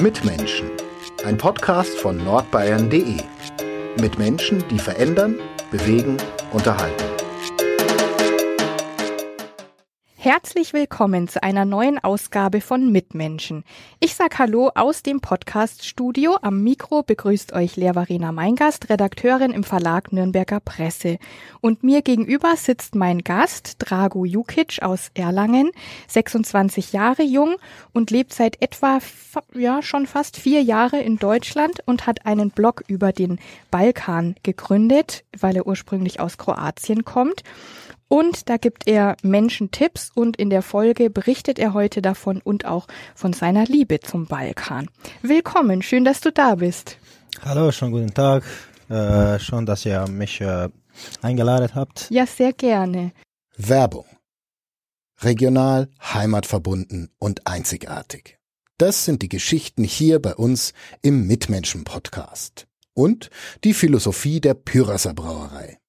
Mitmenschen. Ein Podcast von nordbayern.de. Mit Menschen, die verändern, bewegen, unterhalten. Herzlich willkommen zu einer neuen Ausgabe von Mitmenschen. Ich sag Hallo aus dem Podcast-Studio. Am Mikro begrüßt euch Lea Verena Meingast, Redakteurin im Verlag Nürnberger Presse. Und mir gegenüber sitzt mein Gast, Drago Jukic aus Erlangen, 26 Jahre jung und lebt seit etwa, ja, schon fast vier Jahre in Deutschland und hat einen Blog über den Balkan gegründet, weil er ursprünglich aus Kroatien kommt. Und da gibt er Menschen Tipps und in der Folge berichtet er heute davon und auch von seiner Liebe zum Balkan. Willkommen, schön, dass du da bist. Hallo, schönen guten Tag. Äh, schön, dass ihr mich äh, eingeladen habt. Ja, sehr gerne. Werbung. Regional, heimatverbunden und einzigartig. Das sind die Geschichten hier bei uns im Mitmenschen-Podcast. Und die Philosophie der Pyrasser Brauerei.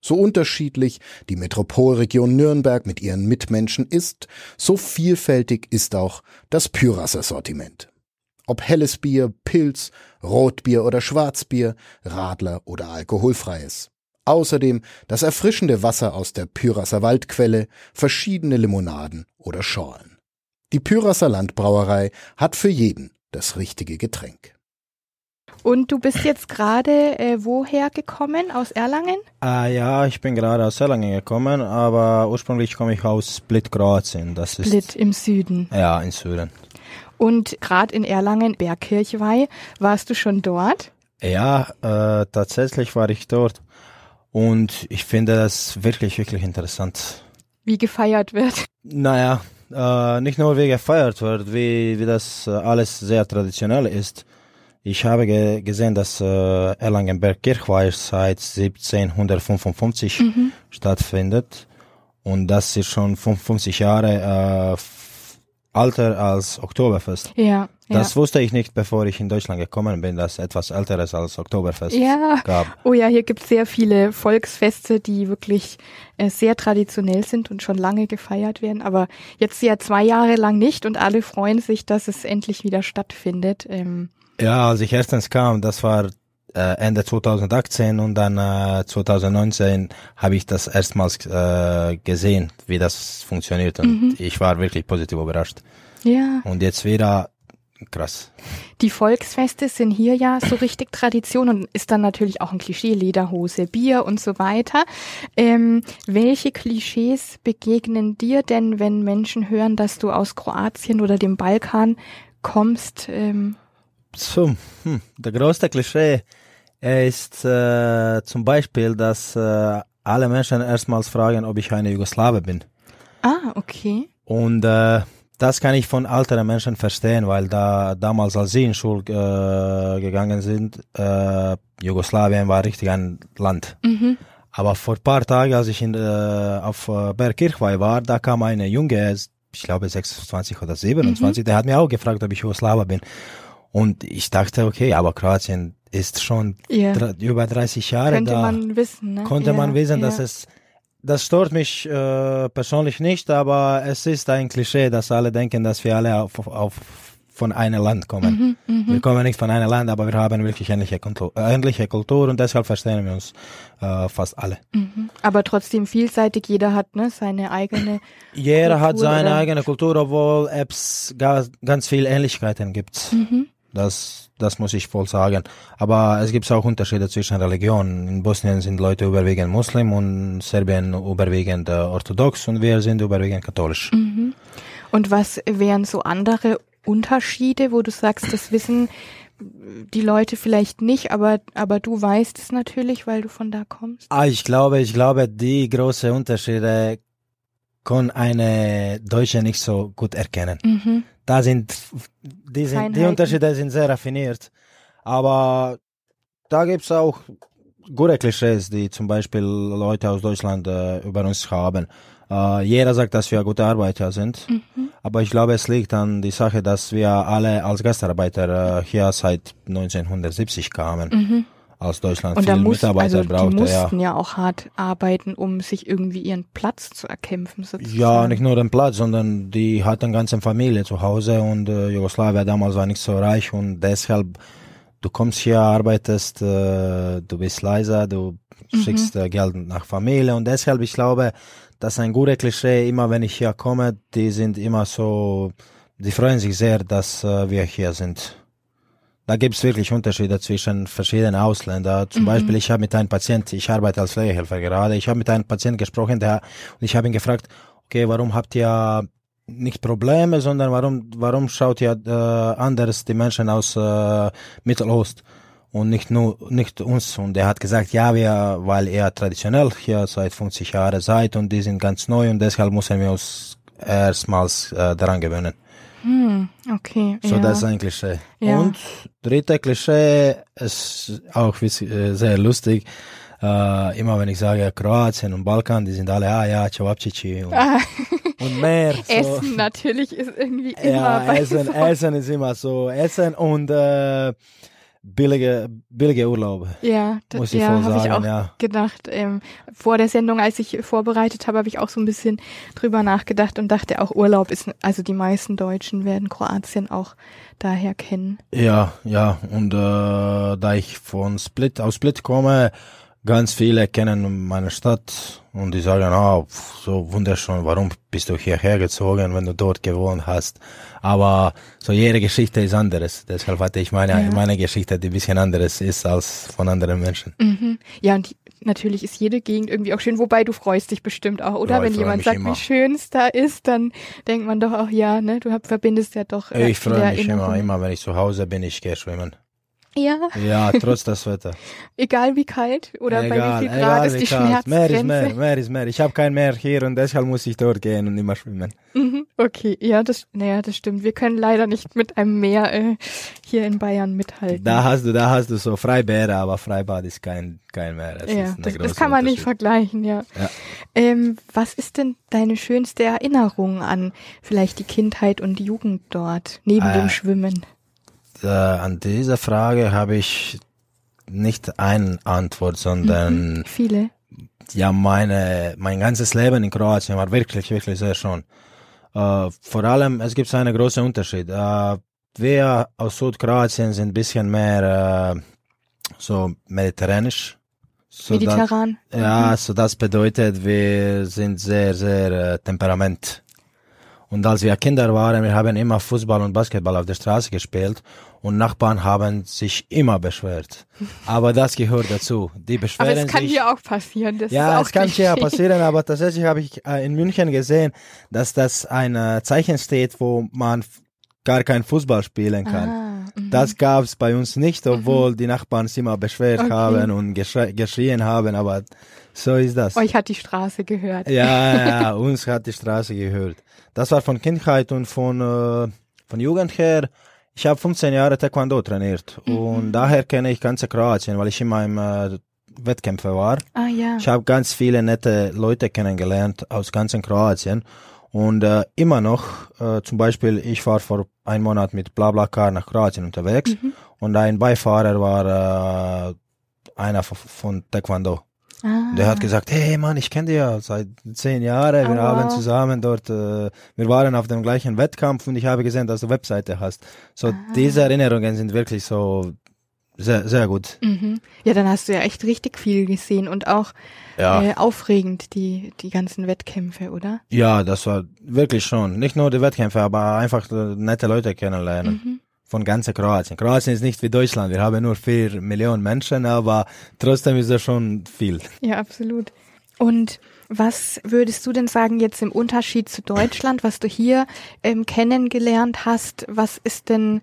So unterschiedlich die Metropolregion Nürnberg mit ihren Mitmenschen ist, so vielfältig ist auch das Pyrasser Sortiment. Ob helles Bier, Pilz, Rotbier oder Schwarzbier, Radler oder alkoholfreies. Außerdem das erfrischende Wasser aus der Pyrasser Waldquelle, verschiedene Limonaden oder Schorlen. Die Pyrasser Landbrauerei hat für jeden das richtige Getränk. Und du bist jetzt gerade äh, woher gekommen? Aus Erlangen? Ah ja, ich bin gerade aus Erlangen gekommen, aber ursprünglich komme ich aus Split, Kroatien. Das Split ist, im Süden. Ja, im Süden. Und gerade in Erlangen, Bergkirchweih, warst du schon dort? Ja, äh, tatsächlich war ich dort. Und ich finde das wirklich, wirklich interessant. Wie gefeiert wird? Naja, äh, nicht nur wie gefeiert wird, wie, wie das äh, alles sehr traditionell ist. Ich habe ge gesehen, dass äh, Erlangenberg Kirchweih seit 1755 mhm. stattfindet und das ist schon 55 Jahre äh, älter als Oktoberfest. Ja. Das ja. wusste ich nicht, bevor ich in Deutschland gekommen bin, dass etwas älteres als Oktoberfest ja. gab. Oh ja, hier gibt es sehr viele Volksfeste, die wirklich äh, sehr traditionell sind und schon lange gefeiert werden. Aber jetzt ja zwei Jahre lang nicht und alle freuen sich, dass es endlich wieder stattfindet. Ähm, ja, als ich erstens kam, das war äh, Ende 2018 und dann äh, 2019 habe ich das erstmals äh, gesehen, wie das funktioniert und mhm. ich war wirklich positiv überrascht. Ja. Und jetzt wieder krass. Die Volksfeste sind hier ja so richtig Tradition und ist dann natürlich auch ein Klischee, Lederhose, Bier und so weiter. Ähm, welche Klischees begegnen dir denn, wenn Menschen hören, dass du aus Kroatien oder dem Balkan kommst? Ähm, so, hm, der größte Klischee ist äh, zum Beispiel, dass äh, alle Menschen erstmals fragen, ob ich eine Jugoslawe bin. Ah, okay. Und äh, das kann ich von älteren Menschen verstehen, weil da damals, als sie in Schule äh, gegangen sind, äh, Jugoslawien war richtig ein Land. Mhm. Aber vor ein paar Tagen, als ich in, äh, auf äh, Bergkirchweih war, da kam eine Junge, ich glaube 26 oder 27, mhm. der hat mir auch gefragt, ob ich Jugoslawe bin. Und ich dachte, okay, aber Kroatien ist schon yeah. über 30 Jahre Könnte da. man wissen, ne? Konnte yeah, man wissen, dass yeah. es, das stört mich äh, persönlich nicht, aber es ist ein Klischee, dass alle denken, dass wir alle auf, auf von einem Land kommen. Mhm, mh. Wir kommen nicht von einem Land, aber wir haben wirklich ähnliche Kultur, äh, ähnliche Kultur und deshalb verstehen wir uns äh, fast alle. Mhm. Aber trotzdem vielseitig, jeder hat ne, seine eigene Jeder Kultur, hat seine oder? eigene Kultur, obwohl es ganz viele Ähnlichkeiten gibt. Mhm. Das, das muss ich voll sagen. Aber es gibt auch Unterschiede zwischen Religionen. In Bosnien sind Leute überwiegend Muslim und Serbien überwiegend äh, orthodox und wir sind überwiegend katholisch. Mhm. Und was wären so andere Unterschiede, wo du sagst, das wissen die Leute vielleicht nicht, aber, aber du weißt es natürlich, weil du von da kommst? Ah, ich glaube, ich glaube, die großen Unterschiede kann eine Deutsche nicht so gut erkennen. Mhm da sind die, sind, die Unterschiede sind sehr raffiniert. Aber da gibt es auch gute Klischees, die zum Beispiel Leute aus Deutschland äh, über uns haben. Äh, jeder sagt, dass wir gute Arbeiter sind, mhm. aber ich glaube, es liegt an die Sache, dass wir alle als Gastarbeiter äh, hier seit 1970 kamen. Mhm. Als Deutschland Und viele muss, Mitarbeiter also die brauchte. Ja. mussten ja. auch hart arbeiten, um sich irgendwie ihren Platz zu erkämpfen. Sozusagen. Ja, nicht nur den Platz, sondern die hatten ganze Familie zu Hause und äh, Jugoslawien damals war nicht so reich und deshalb, du kommst hier, arbeitest, äh, du bist leiser, du schickst äh, Geld nach Familie und deshalb, ich glaube, das ist ein guter Klischee, immer wenn ich hier komme, die sind immer so, die freuen sich sehr, dass äh, wir hier sind. Da gibt es wirklich Unterschiede zwischen verschiedenen Ausländern. Zum Beispiel, ich habe mit einem Patient, ich arbeite als Pflegehelfer gerade, ich habe mit einem Patient gesprochen, der, und ich habe ihn gefragt, okay, warum habt ihr nicht Probleme, sondern warum, warum schaut ihr äh, anders die Menschen aus äh, Mittelost und nicht nur, nicht uns? Und er hat gesagt, ja, wir, weil ihr traditionell hier seit 50 Jahren seid und die sind ganz neu und deshalb müssen wir uns erstmals äh, daran gewöhnen. Hm, okay. So, ja. das ist ein Klischee. Ja. Und dritte Klischee ist auch äh, sehr lustig. Äh, immer wenn ich sage Kroatien und Balkan, die sind alle, ah ja, Cevapcici und, und mehr. So. Essen natürlich ist irgendwie immer Ja, Essen. Essen ist immer so. Essen und äh, billige, billige Urlaube. Ja, das, Muss ich ja, habe ich auch ja. gedacht. Ähm, vor der Sendung, als ich vorbereitet habe, habe ich auch so ein bisschen drüber nachgedacht und dachte auch Urlaub ist, also die meisten Deutschen werden Kroatien auch daher kennen. Ja, ja. Und äh, da ich von Split aus Split komme, ganz viele kennen meine Stadt und die sagen, ah, pf, so wunderschön, warum bist du hierher gezogen, wenn du dort gewohnt hast? Aber so jede Geschichte ist anderes. Deshalb hatte ich meine, Ja. meine Geschichte, die ein bisschen anderes ist als von anderen Menschen. Mhm. Ja, und natürlich ist jede Gegend irgendwie auch schön, wobei du freust dich bestimmt auch, oder? Ja, Wenn jemand sagt, immer. wie schön es da ist, dann denkt man doch auch, ja, ne, du verbindest ja doch. äh, Ich freue mich immer, immer wenn ich zu Hause bin, ich gehe schwimmen. Ja, Ja, trotz des Wetter. egal wie kalt oder bei wie viel Grad egal ist die kalt. Meer ist Schmerzgrenze. mehr, mehr ist mehr. Ich habe kein Meer hier und deshalb muss ich dort gehen und immer schwimmen. Mhm, Okay, ja, das, naja, das stimmt. Wir können leider nicht mit einem Meer äh, hier in Bayern mithalten. Da hast du, da hast du so Freibäder, aber Freibad ist kein, kein Meer. Das ja, das, das kann man nicht vergleichen, ja. Ja. Ähm, was ist denn deine schönste Erinnerung an vielleicht die Kindheit und die Jugend dort, neben Äh, dem Schwimmen? Äh, an diese Frage habe ich nicht eine Antwort, sondern Viele. ja, meine, mein ganzes Leben in Kroatien war wirklich, wirklich sehr schön. Äh, vor allem, es gibt einen großen Unterschied. Äh, wir aus Südkroatien sind ein bisschen mehr äh, so mediterranisch. So das- Mediterran. Ja, so das bedeutet, wir sind sehr, sehr äh, temperament. Und als wir Kinder waren, wir haben immer Fußball und Basketball auf der Straße gespielt und Nachbarn haben sich immer beschwert. Aber das gehört dazu. Die Aber beschweren es kann sich. hier auch passieren. Das Ja, es kann hier passieren, aber tatsächlich habe ich äh, in München gesehen, dass das ein äh, Zeichen steht, wo man gar kein Fußball spielen kann. Ah, mhm. Das gab's bei uns nicht, obwohl die Nachbarn sich immer beschwert Okay. haben und geschrien haben, aber so ist das. Euch hat die Straße gehört. Ja, ja, uns hat die Straße gehört. Das war von Kindheit und von, äh, von Jugend her. Ich habe 15 Jahre Taekwondo trainiert und daher kenne ich ganze Kroatien, weil ich immer im äh, Wettkämpfe war. Ah ja. Ich habe ganz viele nette Leute kennengelernt aus ganzen Kroatien und äh, immer noch, äh, zum Beispiel, ich war vor einem Monat mit BlaBlaCar nach Kroatien unterwegs und ein Beifahrer war äh, einer von, von Taekwondo. Ah. Der hat gesagt, hey Mann, ich kenne dich ja seit zehn Jahren. Wir Oh, haben wow. zusammen dort, äh, wir waren auf dem gleichen Wettkampf und ich habe gesehen, dass du Webseite hast. So Ah. diese Erinnerungen sind wirklich so sehr, sehr gut. Mhm. Ja, dann hast du ja echt richtig viel gesehen und auch Ja. äh, aufregend die die ganzen Wettkämpfe, oder? Ja, das war wirklich schon. Nicht nur die Wettkämpfe, aber einfach äh, nette Leute kennenlernen. Mhm. Von ganze Kroatien. Kroatien ist nicht wie Deutschland. Wir haben nur vier Millionen Menschen, aber trotzdem ist das schon viel. Ja, absolut. Und was würdest du denn sagen jetzt im Unterschied zu Deutschland, was du hier ähm, kennengelernt hast? Was ist denn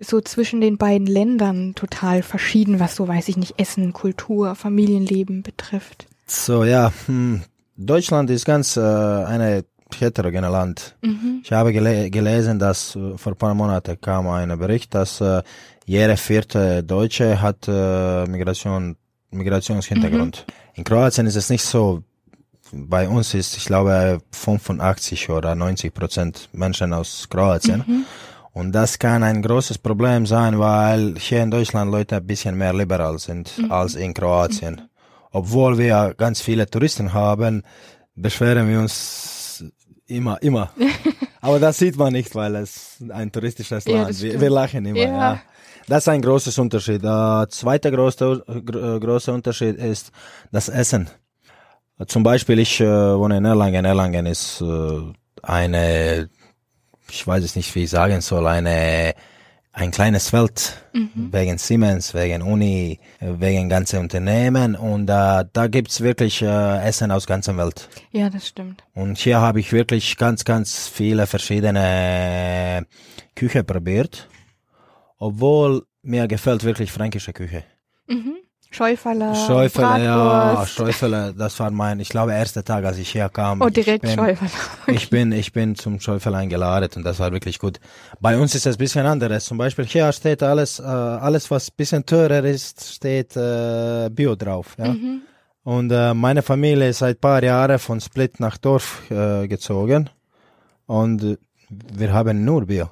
so zwischen den beiden Ländern total verschieden, was so, weiß ich nicht, Essen, Kultur, Familienleben betrifft? So, ja, hm, Deutschland ist ganz äh, eine heterogene Land. Ich habe gele gelesen, dass äh, vor ein paar Monaten kam ein Bericht, dass äh, jede vierte Deutsche hat äh, Migration, Migrationshintergrund. In Kroatien ist es nicht so. Bei uns ist, ich glaube, 85 oder 90 Prozent Menschen aus Kroatien. Und das kann ein großes Problem sein, weil hier in Deutschland Leute ein bisschen mehr liberal sind mhm. als in Kroatien. Mhm. Obwohl wir ganz viele Touristen haben, beschweren wir uns immer, immer. Aber das sieht man nicht, weil es ein touristisches Land ist. Wir, wir, lachen immer, ja. ja. Das ist ein großes Unterschied. Der zweite große, große Unterschied ist das Essen. Zum Beispiel, ich äh, wohne in Erlangen. Erlangen ist äh, eine ich weiß es nicht, wie ich sagen soll, eine ein kleines Welt mhm. wegen Siemens, wegen Uni, wegen ganze Unternehmen und äh, da gibt's wirklich äh, Essen aus ganzer Welt. Ja, das stimmt. Und hier habe ich wirklich ganz, ganz viele verschiedene Küche probiert, obwohl mir gefällt wirklich fränkische Küche. Mhm. Schäuferle. Schäuferle, ja, Schäuferle, das war mein, ich glaube, erster Tag, als ich herkam. Oh, direkt ich bin. Okay. Ich bin, ich bin zum Schäuferle eingeladen und das war wirklich gut. Bei uns ist es ein bisschen anderes. Zum Beispiel hier steht alles, äh, alles was ein bisschen teurer ist, steht äh, Bio drauf, ja. Mhm. Und äh, meine Familie ist seit paar Jahren von Split nach Dorf äh, gezogen und wir haben nur Bio.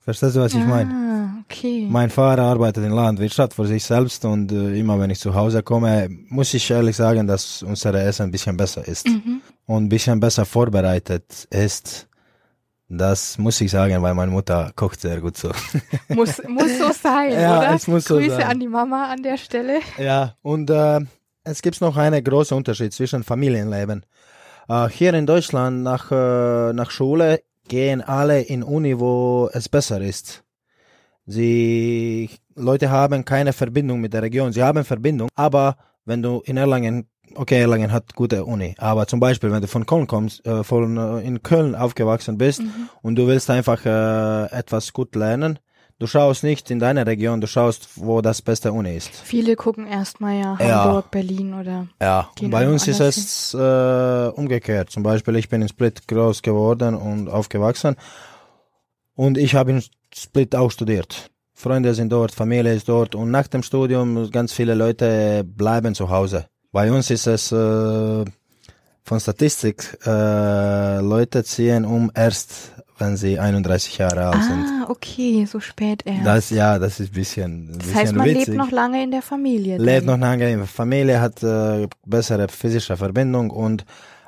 Verstehst du, was ich ah. meine? Okay. Mein Vater arbeitet in Landwirtschaft für sich selbst und äh, immer wenn ich zu Hause komme, muss ich ehrlich sagen, dass unser Essen ein bisschen besser ist mhm. und ein bisschen besser vorbereitet ist. Das muss ich sagen, weil meine Mutter kocht sehr gut so. Muss, muss so sein, ja, oder? Es muss Grüße so sein. an die Mama an der Stelle. Ja, und äh, es gibt noch einen großen Unterschied zwischen Familienleben. Äh, hier in Deutschland nach, äh, nach Schule gehen alle in Uni, wo es besser ist. Sie, Leute haben keine Verbindung mit der Region. Sie haben Verbindung, aber wenn du in Erlangen, okay, Erlangen hat gute Uni, aber zum Beispiel, wenn du von Köln kommst, äh, von äh, in Köln aufgewachsen bist mhm. und du willst einfach äh, etwas gut lernen, du schaust nicht in deine Region, du schaust, wo das beste Uni ist. Viele gucken erstmal ja Hamburg, ja. Berlin oder. Ja, bei uns ist es äh, umgekehrt. Zum Beispiel, ich bin in Split groß geworden und aufgewachsen und ich habe in Split auch studiert. Freunde sind dort, Familie ist dort und nach dem Studium ganz viele Leute bleiben zu Hause. Bei uns ist es äh, von Statistik, äh, Leute ziehen um erst, wenn sie 31 Jahre alt ah, sind. Ah, okay, so spät erst. Das, ja, das ist ein bisschen, das bisschen heißt, man witzig. lebt noch lange in der Familie. Lebt noch lange in der Familie, hat äh, bessere physische Verbindung und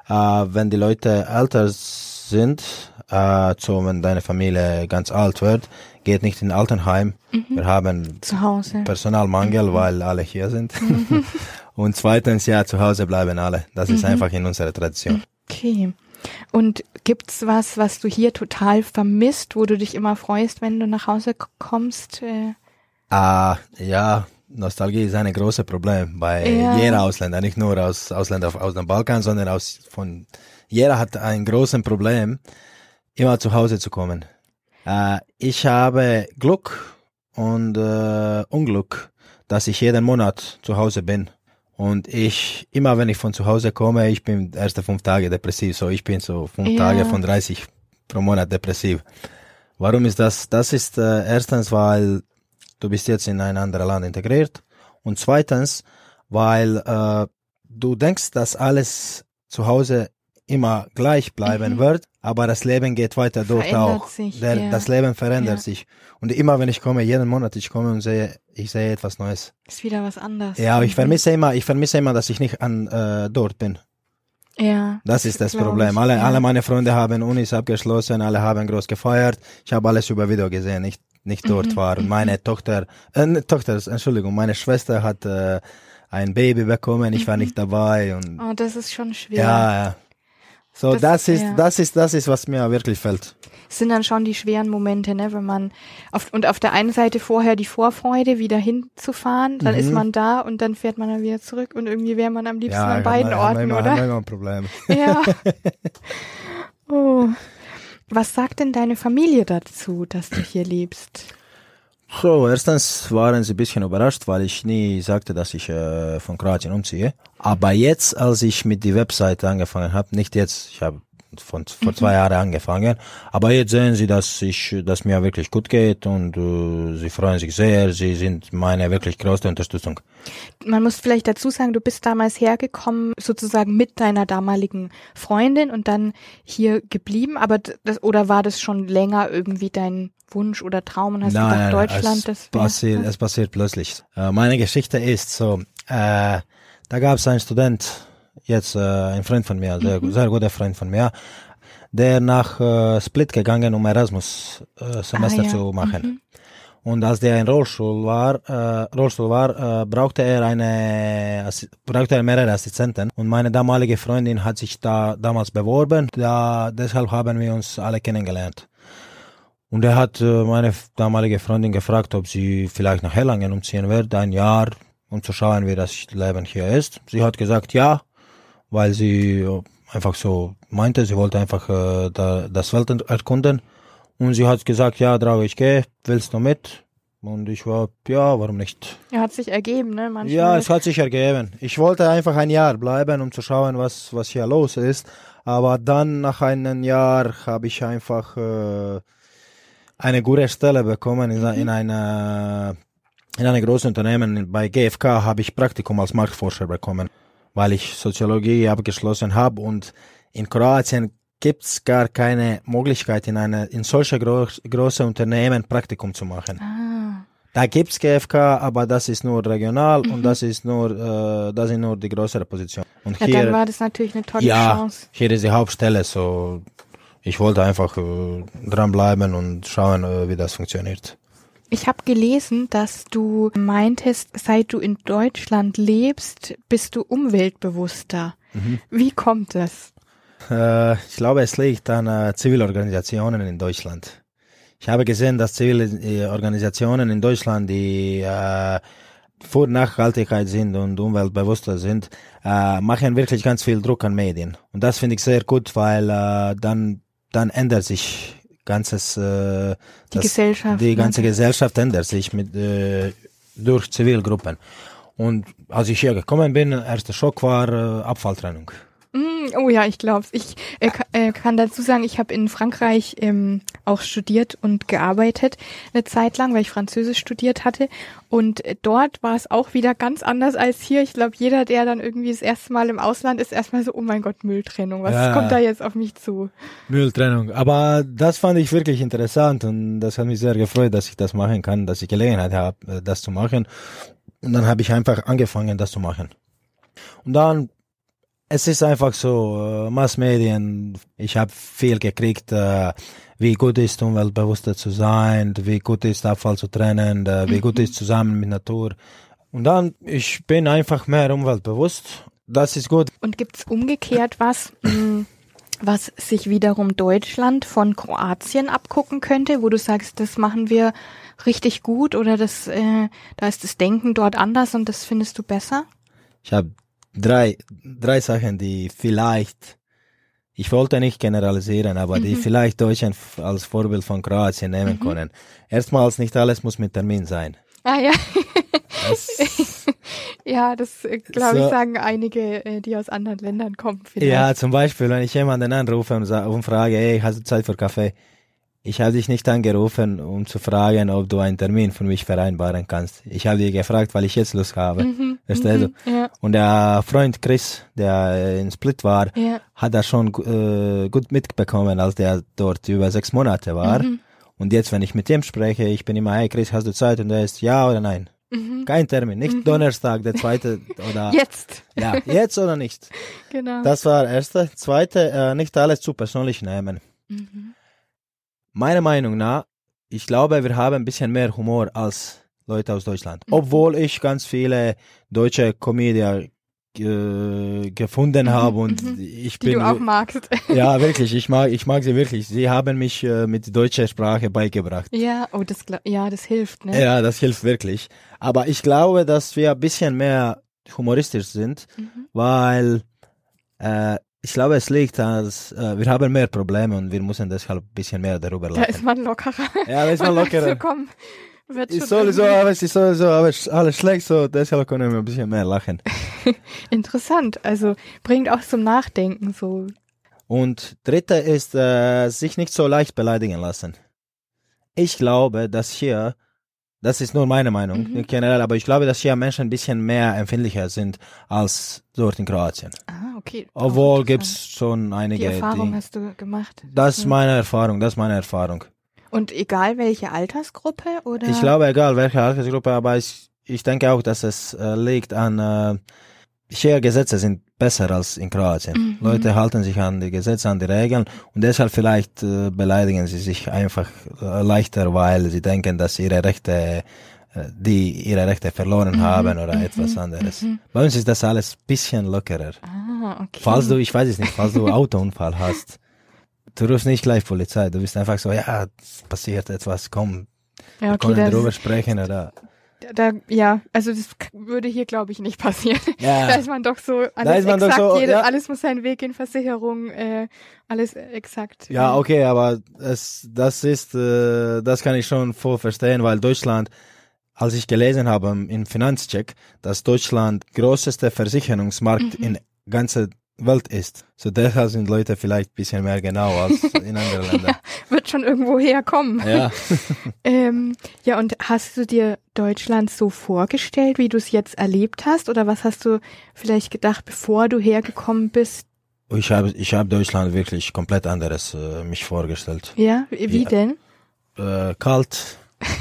äh, wenn die Leute älter sind, äh, so wenn deine Familie ganz alt wird, geht nicht in Altenheim. Mhm. Wir haben zu Hause. Personalmangel, mhm. weil alle hier sind. Mhm. Und zweitens, ja, zu Hause bleiben alle. Das ist mhm. einfach in unserer Tradition. Okay. Und gibt's was, was du hier total vermisst, wo du dich immer freust, wenn du nach Hause kommst? Äh? Ah, ja, Nostalgie ist ein großes Problem bei ja. jeder Ausländer, nicht nur aus Ausländer aus dem Balkan, sondern aus von jeder hat ein großes Problem, immer zu Hause zu kommen. Äh, ich habe Glück und äh, Unglück, dass ich jeden Monat zu Hause bin. Und ich, immer wenn ich von zu Hause komme, ich bin erste fünf Tage depressiv. So, ich bin so fünf ja. Tage von 30 pro Monat depressiv. Warum ist das? Das ist äh, erstens, weil du bist jetzt in ein anderes Land integriert. Und zweitens, weil äh, du denkst, dass alles zu Hause immer gleich bleiben mhm. wird, aber das Leben geht weiter dort verändert auch. Sich, Der, ja. Das Leben verändert ja. sich. Und immer wenn ich komme, jeden Monat ich komme und sehe, ich sehe etwas Neues. Ist wieder was anderes. Ja, ich mhm. vermisse immer, ich vermisse immer, dass ich nicht an äh, dort bin. Ja. Das ist das Problem. Ich, alle, ja. alle meine Freunde haben Unis abgeschlossen, alle haben groß gefeiert. Ich habe alles über Video gesehen, nicht nicht dort mhm. war. Und mhm. meine Tochter, äh, Tochter, Entschuldigung, meine Schwester hat äh, ein Baby bekommen, ich war mhm. nicht dabei. Und oh, das ist schon schwer. Ja, ja. So, das, das ist, ja. das ist, das ist, was mir wirklich fällt. Es sind dann schon die schweren Momente, ne, wenn man auf, und auf der einen Seite vorher die Vorfreude, wieder hinzufahren, dann mhm. ist man da und dann fährt man dann wieder zurück und irgendwie wäre man am liebsten ja, an beiden man, Orten, immer, oder? Immer ein Problem. Ja. oh. Was sagt denn deine Familie dazu, dass du hier lebst? So, erstens waren sie ein bisschen überrascht, weil ich nie sagte, dass ich äh, von Kroatien umziehe. Aber jetzt, als ich mit die Webseite angefangen habe, nicht jetzt, ich habe von vor zwei Jahren angefangen, aber jetzt sehen sie, dass ich, dass mir wirklich gut geht und äh, sie freuen sich sehr. Sie sind meine wirklich größte Unterstützung. Man muss vielleicht dazu sagen, du bist damals hergekommen, sozusagen mit deiner damaligen Freundin und dann hier geblieben, aber das, oder war das schon länger irgendwie dein Wunsch oder Traum und hast Nein, gedacht, nein, Deutschland, es das passiert, es passiert plötzlich. Äh, meine Geschichte ist so, äh, da gab es einen Student, jetzt äh, ein Freund von mir, sehr, sehr guter Freund von mir, der nach äh, Split gegangen, um Erasmus äh, Semester Ah, ja. zu machen. Und als der in Rollstuhl war, äh, Rollstuhl war, äh, brauchte er eine, brauchte er mehrere Assistenten. Und meine damalige Freundin hat sich da damals beworben. Da, deshalb haben wir uns alle kennengelernt. Und er hat äh, meine damalige Freundin gefragt, ob sie vielleicht nach Erlangen umziehen wird, ein Jahr, um zu schauen, wie das Leben hier ist. Sie hat gesagt, ja, weil sie äh, einfach so meinte, sie wollte einfach äh, da, das Welt erkunden. Und sie hat gesagt, ja, Drago, ich gehe, willst du mit? Und ich war, ja, warum nicht? Ja, hat sich ergeben, ne? Manchmal. Ja, es hat sich ergeben. Ich wollte einfach ein Jahr bleiben, um zu schauen, was, was hier los ist. Aber dann, nach einem Jahr, habe ich einfach äh, eine gute Stelle bekommen in, in einer in einem großen Unternehmen. Bei GfK habe ich Praktikum als Marktforscher bekommen, weil ich Soziologie abgeschlossen habe. Und in Kroatien gibt's gar keine Möglichkeit, in, eine, in solche groß, große Unternehmen Praktikum zu machen. Ah, Da gibt's GfK, aber das ist nur regional und das ist nur, äh, das sind nur die größere Position. Und ja, hier, dann war das natürlich eine tolle ja, Chance. hier ist die Hauptstelle, so ich wollte einfach äh, dranbleiben und schauen, äh, wie das funktioniert. Ich habe gelesen, dass du meintest, seit du in Deutschland lebst, bist du umweltbewusster. Mhm. Wie kommt das? Äh, ich glaube, es liegt an äh, Zivilorganisationen in Deutschland. Ich habe gesehen, dass Zivilorganisationen in Deutschland, die äh, für Nachhaltigkeit sind und umweltbewusster sind, äh, machen wirklich ganz viel Druck an Medien. Und das finde ich sehr gut, weil äh, dann, dann ändert sich ganzes äh, Die das, Gesellschaft, Die ne? ganze Gesellschaft ändert sich mit äh, durch Zivilgruppen. Und als ich hier gekommen bin, erster Schock war äh, Abfalltrennung. Oh ja, ich glaub's. Ich äh, ka- äh, kann dazu sagen, ich habe in Frankreich ähm, auch studiert und gearbeitet eine Zeit lang, weil ich Französisch studiert hatte. Und äh, dort war es auch wieder ganz anders als hier. Ich glaube, jeder, der dann irgendwie das erste Mal im Ausland ist, erstmal so, oh mein Gott, Mülltrennung. Was Ja. kommt da jetzt auf mich zu? Mülltrennung. Aber das fand ich wirklich interessant und das hat mich sehr gefreut, dass ich das machen kann, dass ich Gelegenheit habe, äh, das zu machen. Und dann habe ich einfach angefangen, das zu machen. Und dann, es ist einfach so, äh, Massmedien, ich habe viel gekriegt, äh, wie gut ist umweltbewusster zu sein, wie gut ist Abfall zu trennen, äh, wie gut ist zusammen mit Natur. Und dann, ich bin einfach mehr umweltbewusst. Das ist gut. Und gibt's umgekehrt was, mm, was sich wiederum Deutschland von Kroatien abgucken könnte, wo du sagst, das machen wir richtig gut oder das, äh, da ist das Denken dort anders und das findest du besser? Ich habe drei, drei Sachen, die vielleicht, ich wollte nicht generalisieren, aber die vielleicht Deutschland als Vorbild von Kroatien nehmen können. Erstmals, nicht alles muss mit Termin sein. Ah ja, Das, ja, das äh, glaube ich So. sagen einige, äh, die aus anderen Ländern kommen. Vielleicht. ja, zum Beispiel, wenn ich jemanden anrufe und, und frage, hey, hast du Zeit für Kaffee? Ich habe dich nicht angerufen, um zu fragen, ob du einen Termin für mich vereinbaren kannst. Ich habe dich gefragt, weil ich jetzt Lust habe. Verstehst du? Ja, Und der Freund Chris, der in Split war, ja. hat er schon äh, gut mitbekommen, als der dort über sechs Monate war. Mhm. Und jetzt, wenn ich mit ihm spreche, ich bin immer, hey Chris, hast du Zeit? Und er ist ja oder nein. Kein Termin, nicht Donnerstag, der zweite oder Mhm. Jetzt, ja, jetzt oder nicht. genau. Das war erste. Zweite, äh, nicht alles zu persönlich nehmen. Mhm. Meiner Meinung nach, ich glaube, wir haben ein bisschen mehr Humor als Leute aus Deutschland. Obwohl ich ganz viele deutsche Comedian äh, gefunden habe und ich Die bin du auch magst. ja, wirklich. Ich mag, ich mag sie wirklich. Sie haben mich äh, mit deutscher Sprache beigebracht. ja, oh, das, ja, das hilft, ne? Ja, das hilft wirklich. Aber ich glaube, dass wir ein bisschen mehr humoristisch sind, Mhm. weil äh, ich glaube, es liegt als, äh, wir haben mehr Probleme und wir müssen deshalb ein bisschen mehr darüber Da ist lachen. man lockerer. Ja, da ist man lockerer. komm, wird Ist sowieso, aber es ist sowieso alles schlecht, so deshalb können wir ein bisschen mehr lachen. Interessant, also bringt auch zum Nachdenken so. Und dritte ist, äh, sich nicht so leicht beleidigen lassen. Ich glaube, dass hier, das ist nur meine Meinung, Mhm. generell, aber ich glaube, dass hier Menschen ein bisschen mehr empfindlicher sind als dort in Kroatien. Ah, okay. Obwohl gibt's interessant. schon Die einige, Erfahrung die, hast du gemacht. das ist meine Erfahrung, das ist meine Erfahrung. Und egal welche Altersgruppe oder? Ich glaube, egal welche Altersgruppe, aber ich, ich denke auch, dass es äh, liegt an, äh, hier Gesetze sind besser als in Kroatien. Mhm. Leute halten sich an die Gesetze, an die Regeln und deshalb vielleicht äh, beleidigen sie sich einfach äh, leichter, weil sie denken, dass ihre Rechte, äh, die ihre Rechte verloren Mhm, haben oder mhm, etwas anderes. mhm. Bei uns ist das alles bisschen lockerer. Ah, okay. Falls du, ich weiß es nicht, falls du Autounfall hast, du rufst nicht gleich Polizei, du bist einfach so, ja, passiert etwas, komm, ja, wir okay, können das, drüber sprechen oder, da, ja, also das würde hier, glaube ich, nicht passieren. Ja. Da ist man doch so, alles exakt, so, jede, ja. alles muss seinen Weg in Versicherung, äh, alles exakt. Ja, okay, aber es, das ist, äh, das kann ich schon voll verstehen, weil Deutschland, als ich gelesen habe im Finanzcheck, dass Deutschland größte Versicherungsmarkt Mhm. in ganzer Welt ist. So deshalb sind Leute vielleicht ein bisschen mehr genau als in anderen Ländern. Wird schon irgendwo herkommen. Ja. Ähm, ja, und hast du dir Deutschland so vorgestellt, wie du es jetzt erlebt hast? Oder was hast du vielleicht gedacht, bevor du hergekommen bist? Ich habe ich hab Deutschland wirklich komplett anderes äh, mich vorgestellt. Ja, wie wie Ja. denn? Äh, kalt.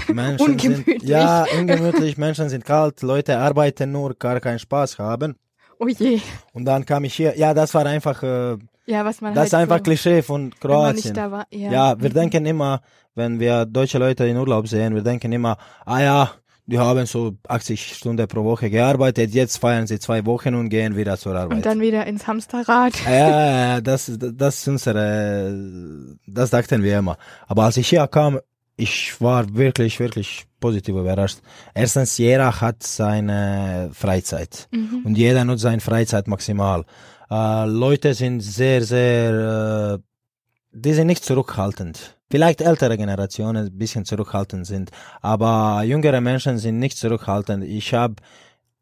Menschen Ungemütlich. Sind, ja, ungemütlich. Menschen sind kalt. Leute arbeiten nur, gar keinen Spaß haben. Oh je. Und dann kam ich hier. Ja, das war einfach, äh, Ja, was man das halt ist einfach so, Klischee von Kroatien. war. Ja, Ja, wir denken immer, wenn wir deutsche Leute in Urlaub sehen, wir denken immer, ah ja, die haben so 80 Stunden pro Woche gearbeitet, jetzt feiern sie zwei Wochen und gehen wieder zur Arbeit. Und dann wieder ins Hamsterrad. ja, das, das ist unsere, das dachten wir immer. Aber als ich hier kam, ich war wirklich, wirklich positiv überrascht. Erstens, jeder hat seine Freizeit Mhm. und jeder nutzt seine Freizeit maximal. Äh, Leute sind sehr, sehr, äh, die sind nicht zurückhaltend. Vielleicht ältere Generationen ein bisschen zurückhaltend sind, aber jüngere Menschen sind nicht zurückhaltend. Ich habe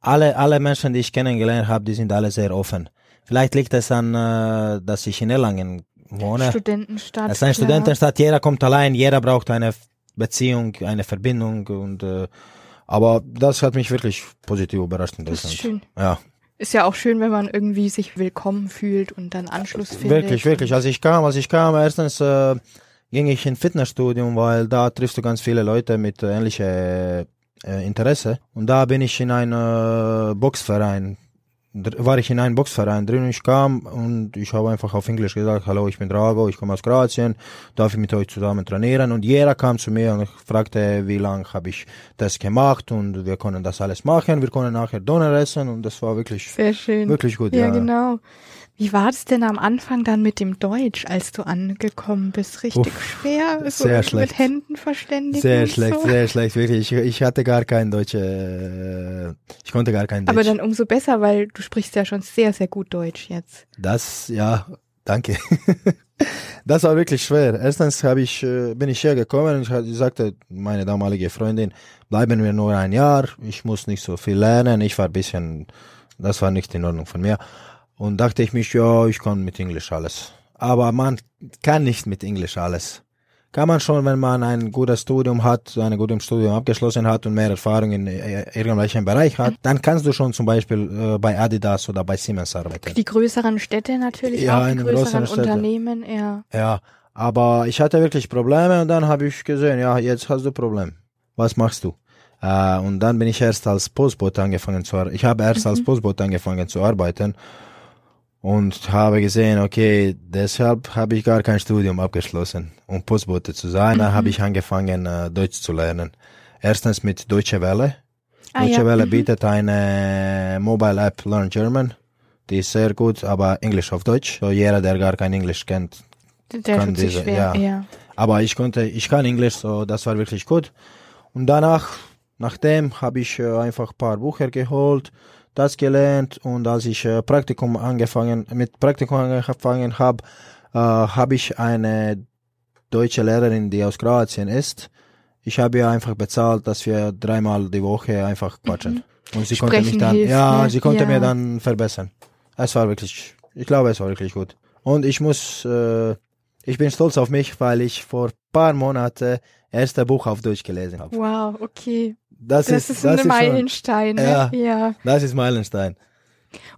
alle, alle Menschen, die ich kennengelernt habe, die sind alle sehr offen. Vielleicht liegt es an, äh, dass ich in Erlangen wohne. Studentenstadt. Es ist eine klar. Studentenstadt, jeder kommt allein, jeder braucht eine Beziehung, eine Verbindung und äh, aber das hat mich wirklich positiv überrascht in Das ist Deutschland. schön. Ja, Ist ja auch schön, wenn man irgendwie sich willkommen fühlt und dann Anschluss findet. wirklich, wirklich. Als ich kam, als ich kam, erstens äh, ging ich in Fitnessstudium, weil da triffst du ganz viele Leute mit äh, ähnlichem äh, Interesse. Und da bin ich in einen äh, Boxverein, war ich in einem Boxverein drin. Ich kam und ich habe einfach auf Englisch gesagt, hallo, ich bin Drago, ich komme aus Kroatien, darf ich mit euch zusammen trainieren? Und jeder kam zu mir und fragte, wie lange habe ich das gemacht und wir können das alles machen, wir können nachher Donner essen und das war wirklich, Sehr schön. wirklich gut. ja, genau. Wie war das denn am Anfang dann mit dem Deutsch, als du angekommen bist? Richtig schwer? So sehr schlecht. Mit Händen verständigen? Sehr und schlecht, so? sehr schlecht, wirklich. Ich, ich hatte gar kein Deutsch, äh, ich konnte gar kein Deutsch. Aber dann umso besser, weil du sprichst ja schon sehr, sehr gut Deutsch jetzt. das, ja, danke. das war wirklich schwer. Erstens habe ich, äh, bin ich hergekommen und ich sagte, meine damalige Freundin, bleiben wir nur ein Jahr, ich muss nicht so viel lernen, ich war ein bisschen, das war nicht in Ordnung von mir. Und dachte ich mich, ja, ich kann mit Englisch alles. Aber man kann nicht mit Englisch alles. Kann man schon, wenn man ein gutes Studium hat, ein gutes Studium abgeschlossen hat und mehr Erfahrung in äh, irgendwelchem Bereich hat, dann kannst du schon zum Beispiel äh, bei Adidas oder bei Siemens arbeiten. Die größeren Städte natürlich Ja, auch, die größeren. Unternehmen, ja. Ja, aber ich hatte wirklich Probleme und dann habe ich gesehen, ja, jetzt hast du Problem. Was machst du? Äh, und dann bin ich erst als Postbote angefangen zu arbeiten. Ich habe erst als Postbote angefangen zu arbeiten und habe gesehen, okay, deshalb habe ich gar kein Studium abgeschlossen, um Postbote zu sein. Dann habe ich angefangen, äh, Deutsch zu lernen. Erstens mit Deutsche Welle. Ah, Deutsche ja, Welle mhm. bietet eine Mobile App Learn German. Die ist sehr gut, aber Englisch auf Deutsch. So jeder, der gar kein Englisch kennt, Der kann diese- schwer, ja. ja. aber ich konnte, ich kann Englisch, so das war wirklich gut. Und danach, nachdem habe ich äh, einfach ein paar Bücher geholt, das gelernt und als ich äh, Praktikum angefangen, mit Praktikum angefangen habe, äh, habe ich eine deutsche Lehrerin, die aus Kroatien ist. Ich habe ihr einfach bezahlt, dass wir dreimal die Woche einfach quatschen. Und sie konnte mich Sprechen dann, hilft, ja, ne? sie konnte Ja. mir dann verbessern. Es war wirklich, ich glaube, es war wirklich gut. Und ich muss, äh, ich bin stolz auf mich, weil ich vor paar Monaten erste Buch auf Deutsch gelesen habe. Wow, okay. Das, Das ist, ist, ein das ist schon, Meilenstein, ne? Ja. ja. das ist Meilenstein.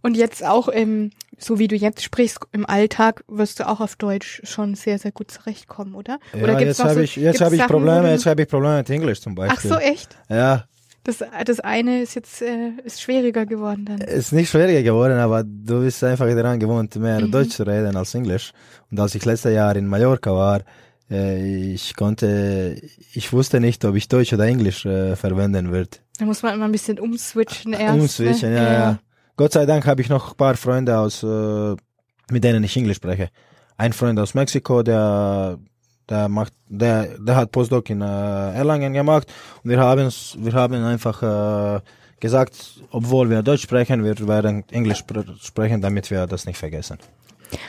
Und jetzt auch im, so wie du jetzt sprichst, im Alltag wirst du auch auf Deutsch schon sehr, sehr gut zurechtkommen, oder? oder Ja, gibt's jetzt habe so- ich, jetzt habe ich Sachen, Probleme, jetzt habe ich Probleme mit Englisch zum Beispiel. Ach so, echt? Ja, Das, das eine ist jetzt äh, ist schwieriger geworden dann. ist nicht schwieriger geworden, aber du bist einfach daran gewohnt, mehr Mhm. Deutsch zu reden als Englisch. Und als ich letztes Jahr in Mallorca war, ich konnte, ich wusste nicht, ob ich Deutsch oder Englisch äh, verwenden würde. Da muss man immer ein bisschen umswitchen erst. Umswitchen, ne? ja, ja. Gott sei Dank habe ich noch ein paar Freunde aus, äh, mit denen ich Englisch spreche. Ein Freund aus Mexiko, der, der macht, der, der hat Postdoc in äh, Erlangen gemacht und wir haben, wir haben einfach äh, gesagt, obwohl wir Deutsch sprechen, wir werden Englisch spr- sprechen, damit wir das nicht vergessen.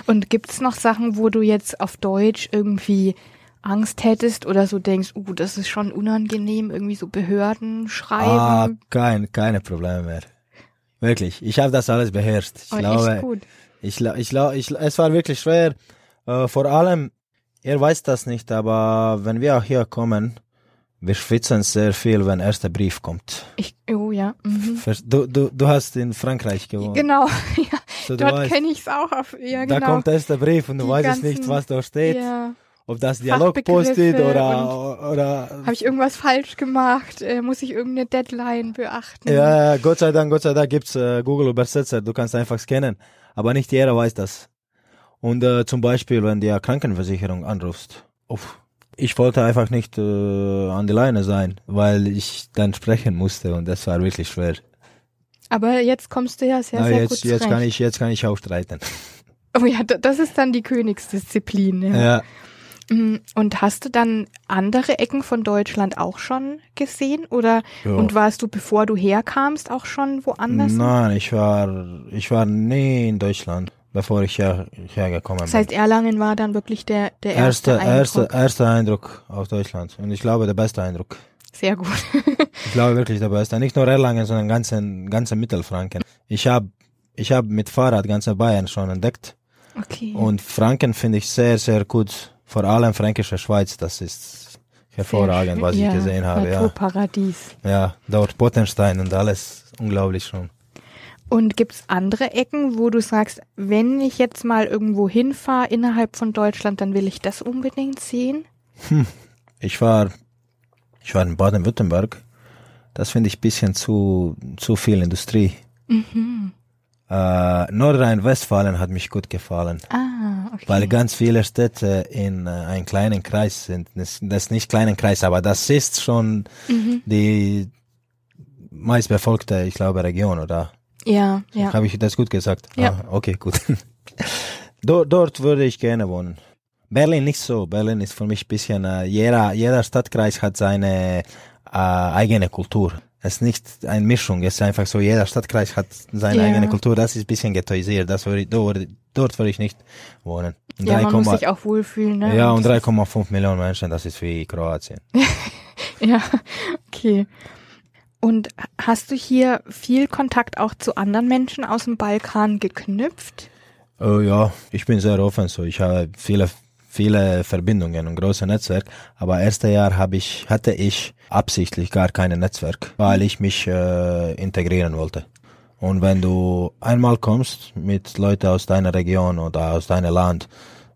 Und gibt's noch Sachen, wo du jetzt auf Deutsch irgendwie Angst hättest oder so denkst, uh, das ist schon unangenehm, irgendwie so Behörden Ah, schreiben? kein, keine Probleme mehr. Wirklich, ich habe das alles beherrscht. Ich Oh, glaube. Ich, ich, ich, es war wirklich schwer. Äh, vor allem, ihr weiß das nicht, aber wenn wir auch hier kommen, wir schwitzen sehr viel, wenn erster Brief kommt. Ich, oh ja. Mhm. Du, du, du hast in Frankreich gewohnt. Genau, ja, du dort weißt, kenne ich's auch. Auf, ja, da genau. kommt erster Brief und du weißt ganzen- nicht, was da steht. ja. Ob das ist Fachbegriffe oder, oder Habe ich irgendwas falsch gemacht? Äh, muss ich irgendeine Deadline beachten? Ja, Gott sei Dank, Gott sei Dank gibt's äh, Google Übersetzer. Du kannst einfach scannen. Aber nicht jeder weiß das. Und äh, zum Beispiel, wenn die Krankenversicherung anrufst. Uff, ich wollte einfach nicht äh, an die Leine sein, weil ich dann sprechen musste und das war wirklich schwer. Aber jetzt kommst du ja sehr, Aber sehr jetzt, gut jetzt kann zurecht. ich, jetzt kann ich auch streiten. Oh ja, das ist dann die Königsdisziplin. Ja. Ja. Mm, Und hast du dann andere Ecken von Deutschland auch schon gesehen? Oder Ja. und warst du, bevor du herkamst, auch schon woanders? Nein, ich war, ich war nie in Deutschland, bevor ich her, hergekommen Das bin. heißt, Erlangen war dann wirklich der, der erste erster, Eindruck. erster, erster Eindruck auf Deutschland. Und ich glaube, der beste Eindruck. Sehr gut. Ich glaube wirklich der Beste. Nicht nur Erlangen, sondern ganzen, ganzen Mittelfranken. Ich habe ich hab mit Fahrrad ganze Bayern schon entdeckt. Okay. Und Franken finde ich sehr, sehr gut. Vor allem Fränkische Schweiz, das ist hervorragend, was schön. ich ja, gesehen habe. Ja. Naturparadies. ja, dort Pottenstein und alles. Unglaublich schon. Und gibt's andere Ecken, wo du sagst, wenn ich jetzt mal irgendwo hinfahre innerhalb von Deutschland, dann will ich das unbedingt sehen? Ich war, ich war in Baden-Württemberg. Das finde ich bisschen zu, zu viel Industrie. Mhm. Äh, Nordrhein-Westfalen hat mich gut gefallen. Ah, okay. weil ganz viele Städte in äh, einem kleinen Kreis sind. Das, das ist nicht kleinen Kreis, aber das ist schon mhm. die meistbefolgte, ich glaube, Region, oder? Ja, ja. Habe ich das gut gesagt? Ja. Ah, okay, gut. dort, dort würde ich gerne wohnen. Berlin nicht so. Berlin ist für mich ein bisschen, äh, jeder, jeder Stadtkreis hat seine äh, eigene Kultur. Es ist nicht eine Mischung, es ist einfach so, jeder Stadtkreis hat seine Ja. eigene Kultur. Das ist ein bisschen ghettoisiert. Das würde dort, dort würde ich nicht wohnen. Ja, man 3,8 muss sich auch wohlfühlen, ne? ja, und das ist- 3,5 Millionen Menschen, das ist wie Kroatien. Ja, okay. Und hast du hier viel Kontakt auch zu anderen Menschen aus dem Balkan geknüpft? Oh ja, ich bin sehr offen, so ich habe viele, viele Verbindungen und große Netzwerk, aber erste Jahr habe ich, hatte ich absichtlich gar kein Netzwerk, weil ich mich äh, integrieren wollte. Und wenn du einmal kommst mit Leuten aus deiner Region oder aus deinem Land,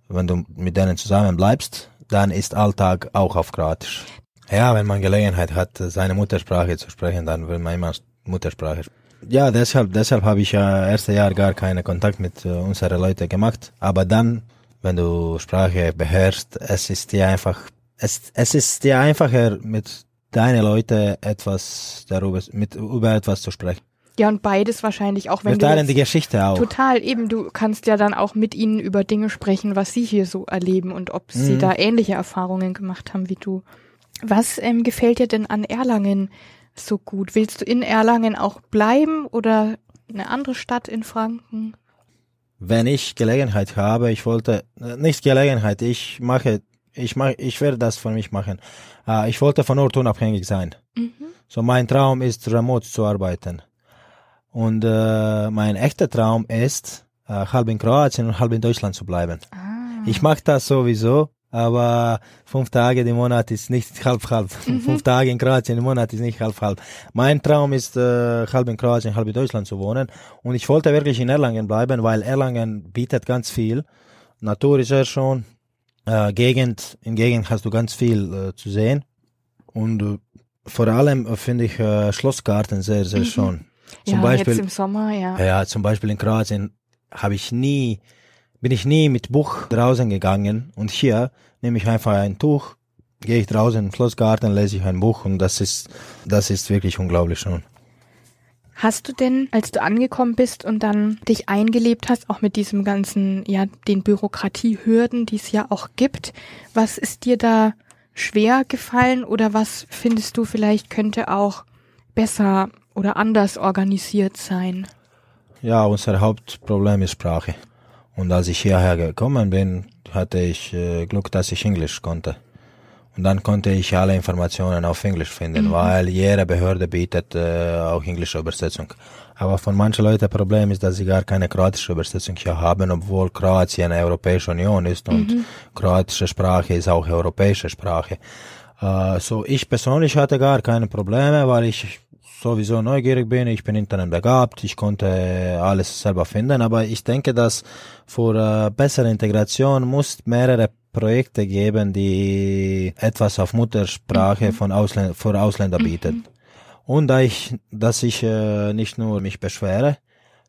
wenn du mit denen zusammen bleibst, dann ist Alltag auch auf Kroatisch. Ja, wenn man Gelegenheit hat, seine Muttersprache zu sprechen, dann will man immer Muttersprache sprechen. Ja, deshalb, deshalb habe ich ja erste Jahr gar keinen Kontakt mit äh, unseren Leuten gemacht. Aber dann, wenn du Sprache beherrschst, es ist dir einfach, es, es ist dir einfacher mit deinen Leuten etwas darüber, mit, über etwas zu sprechen. Ja, und beides wahrscheinlich auch, wenn Wir du teilen die Geschichte auch. Total, eben, du kannst ja dann auch mit ihnen über Dinge sprechen, was sie hier so erleben und ob sie Mhm. da ähnliche Erfahrungen gemacht haben wie du. Was ähm, gefällt dir denn an Erlangen so gut? Willst du in Erlangen auch bleiben oder eine andere Stadt in Franken? Wenn ich Gelegenheit habe, ich wollte, äh, nicht Gelegenheit, ich mache, ich mache, ich werde das für mich machen. Äh, ich wollte von Ort unabhängig sein. Mhm. So mein Traum ist, remote zu arbeiten. Und äh, mein echter Traum ist, äh, halb in Kroatien und halb in Deutschland zu bleiben. Ah. Ich mache das sowieso, aber fünf Tage im Monat ist nicht halb halb. Mhm. Fünf Tage in Kroatien im Monat ist nicht halb halb. Mein Traum ist äh, halb in Kroatien, halb in Deutschland zu wohnen und ich wollte wirklich in Erlangen bleiben, weil Erlangen bietet ganz viel. Natur ist ja schon, äh, Gegend, in Gegend hast du ganz viel äh, zu sehen und äh, vor allem finde ich äh, Schlossgarten sehr, sehr mhm. schön. Zum ja, Beispiel, jetzt im Sommer, ja. Ja, zum Beispiel in Kroatien habe ich nie bin ich nie mit Buch draußen gegangen und hier nehme ich einfach ein Tuch, gehe ich draußen im Schlossgarten, lese ich ein Buch und das ist, das ist wirklich unglaublich schon. Hast du denn, als du angekommen bist und dann dich eingelebt hast, auch mit diesem ganzen, ja, den Bürokratiehürden, die es ja auch gibt, was ist dir da schwer gefallen oder was findest du vielleicht könnte auch besser oder anders organisiert sein? Ja, unser Hauptproblem ist Sprache. Und als ich hierher gekommen bin, hatte ich äh, Glück, dass ich Englisch konnte. Und dann konnte ich alle Informationen auf Englisch finden, mhm. weil jede Behörde bietet äh, auch englische Übersetzung. Aber von manchen Leuten Problem ist, dass sie gar keine kroatische Übersetzung hier haben, obwohl Kroatien eine Europäische Union ist und mhm. kroatische Sprache ist auch europäische Sprache. Äh, so ich persönlich hatte gar keine Probleme, weil ich sowieso neugierig bin, ich bin Internet begabt, ich konnte alles selber finden, aber ich denke, dass für äh, bessere Integration muss mehrere Projekte geben, die etwas auf Muttersprache mhm. von Ausländ für Ausländer mhm. bietet. Und da ich, dass ich äh, nicht nur mich beschwere,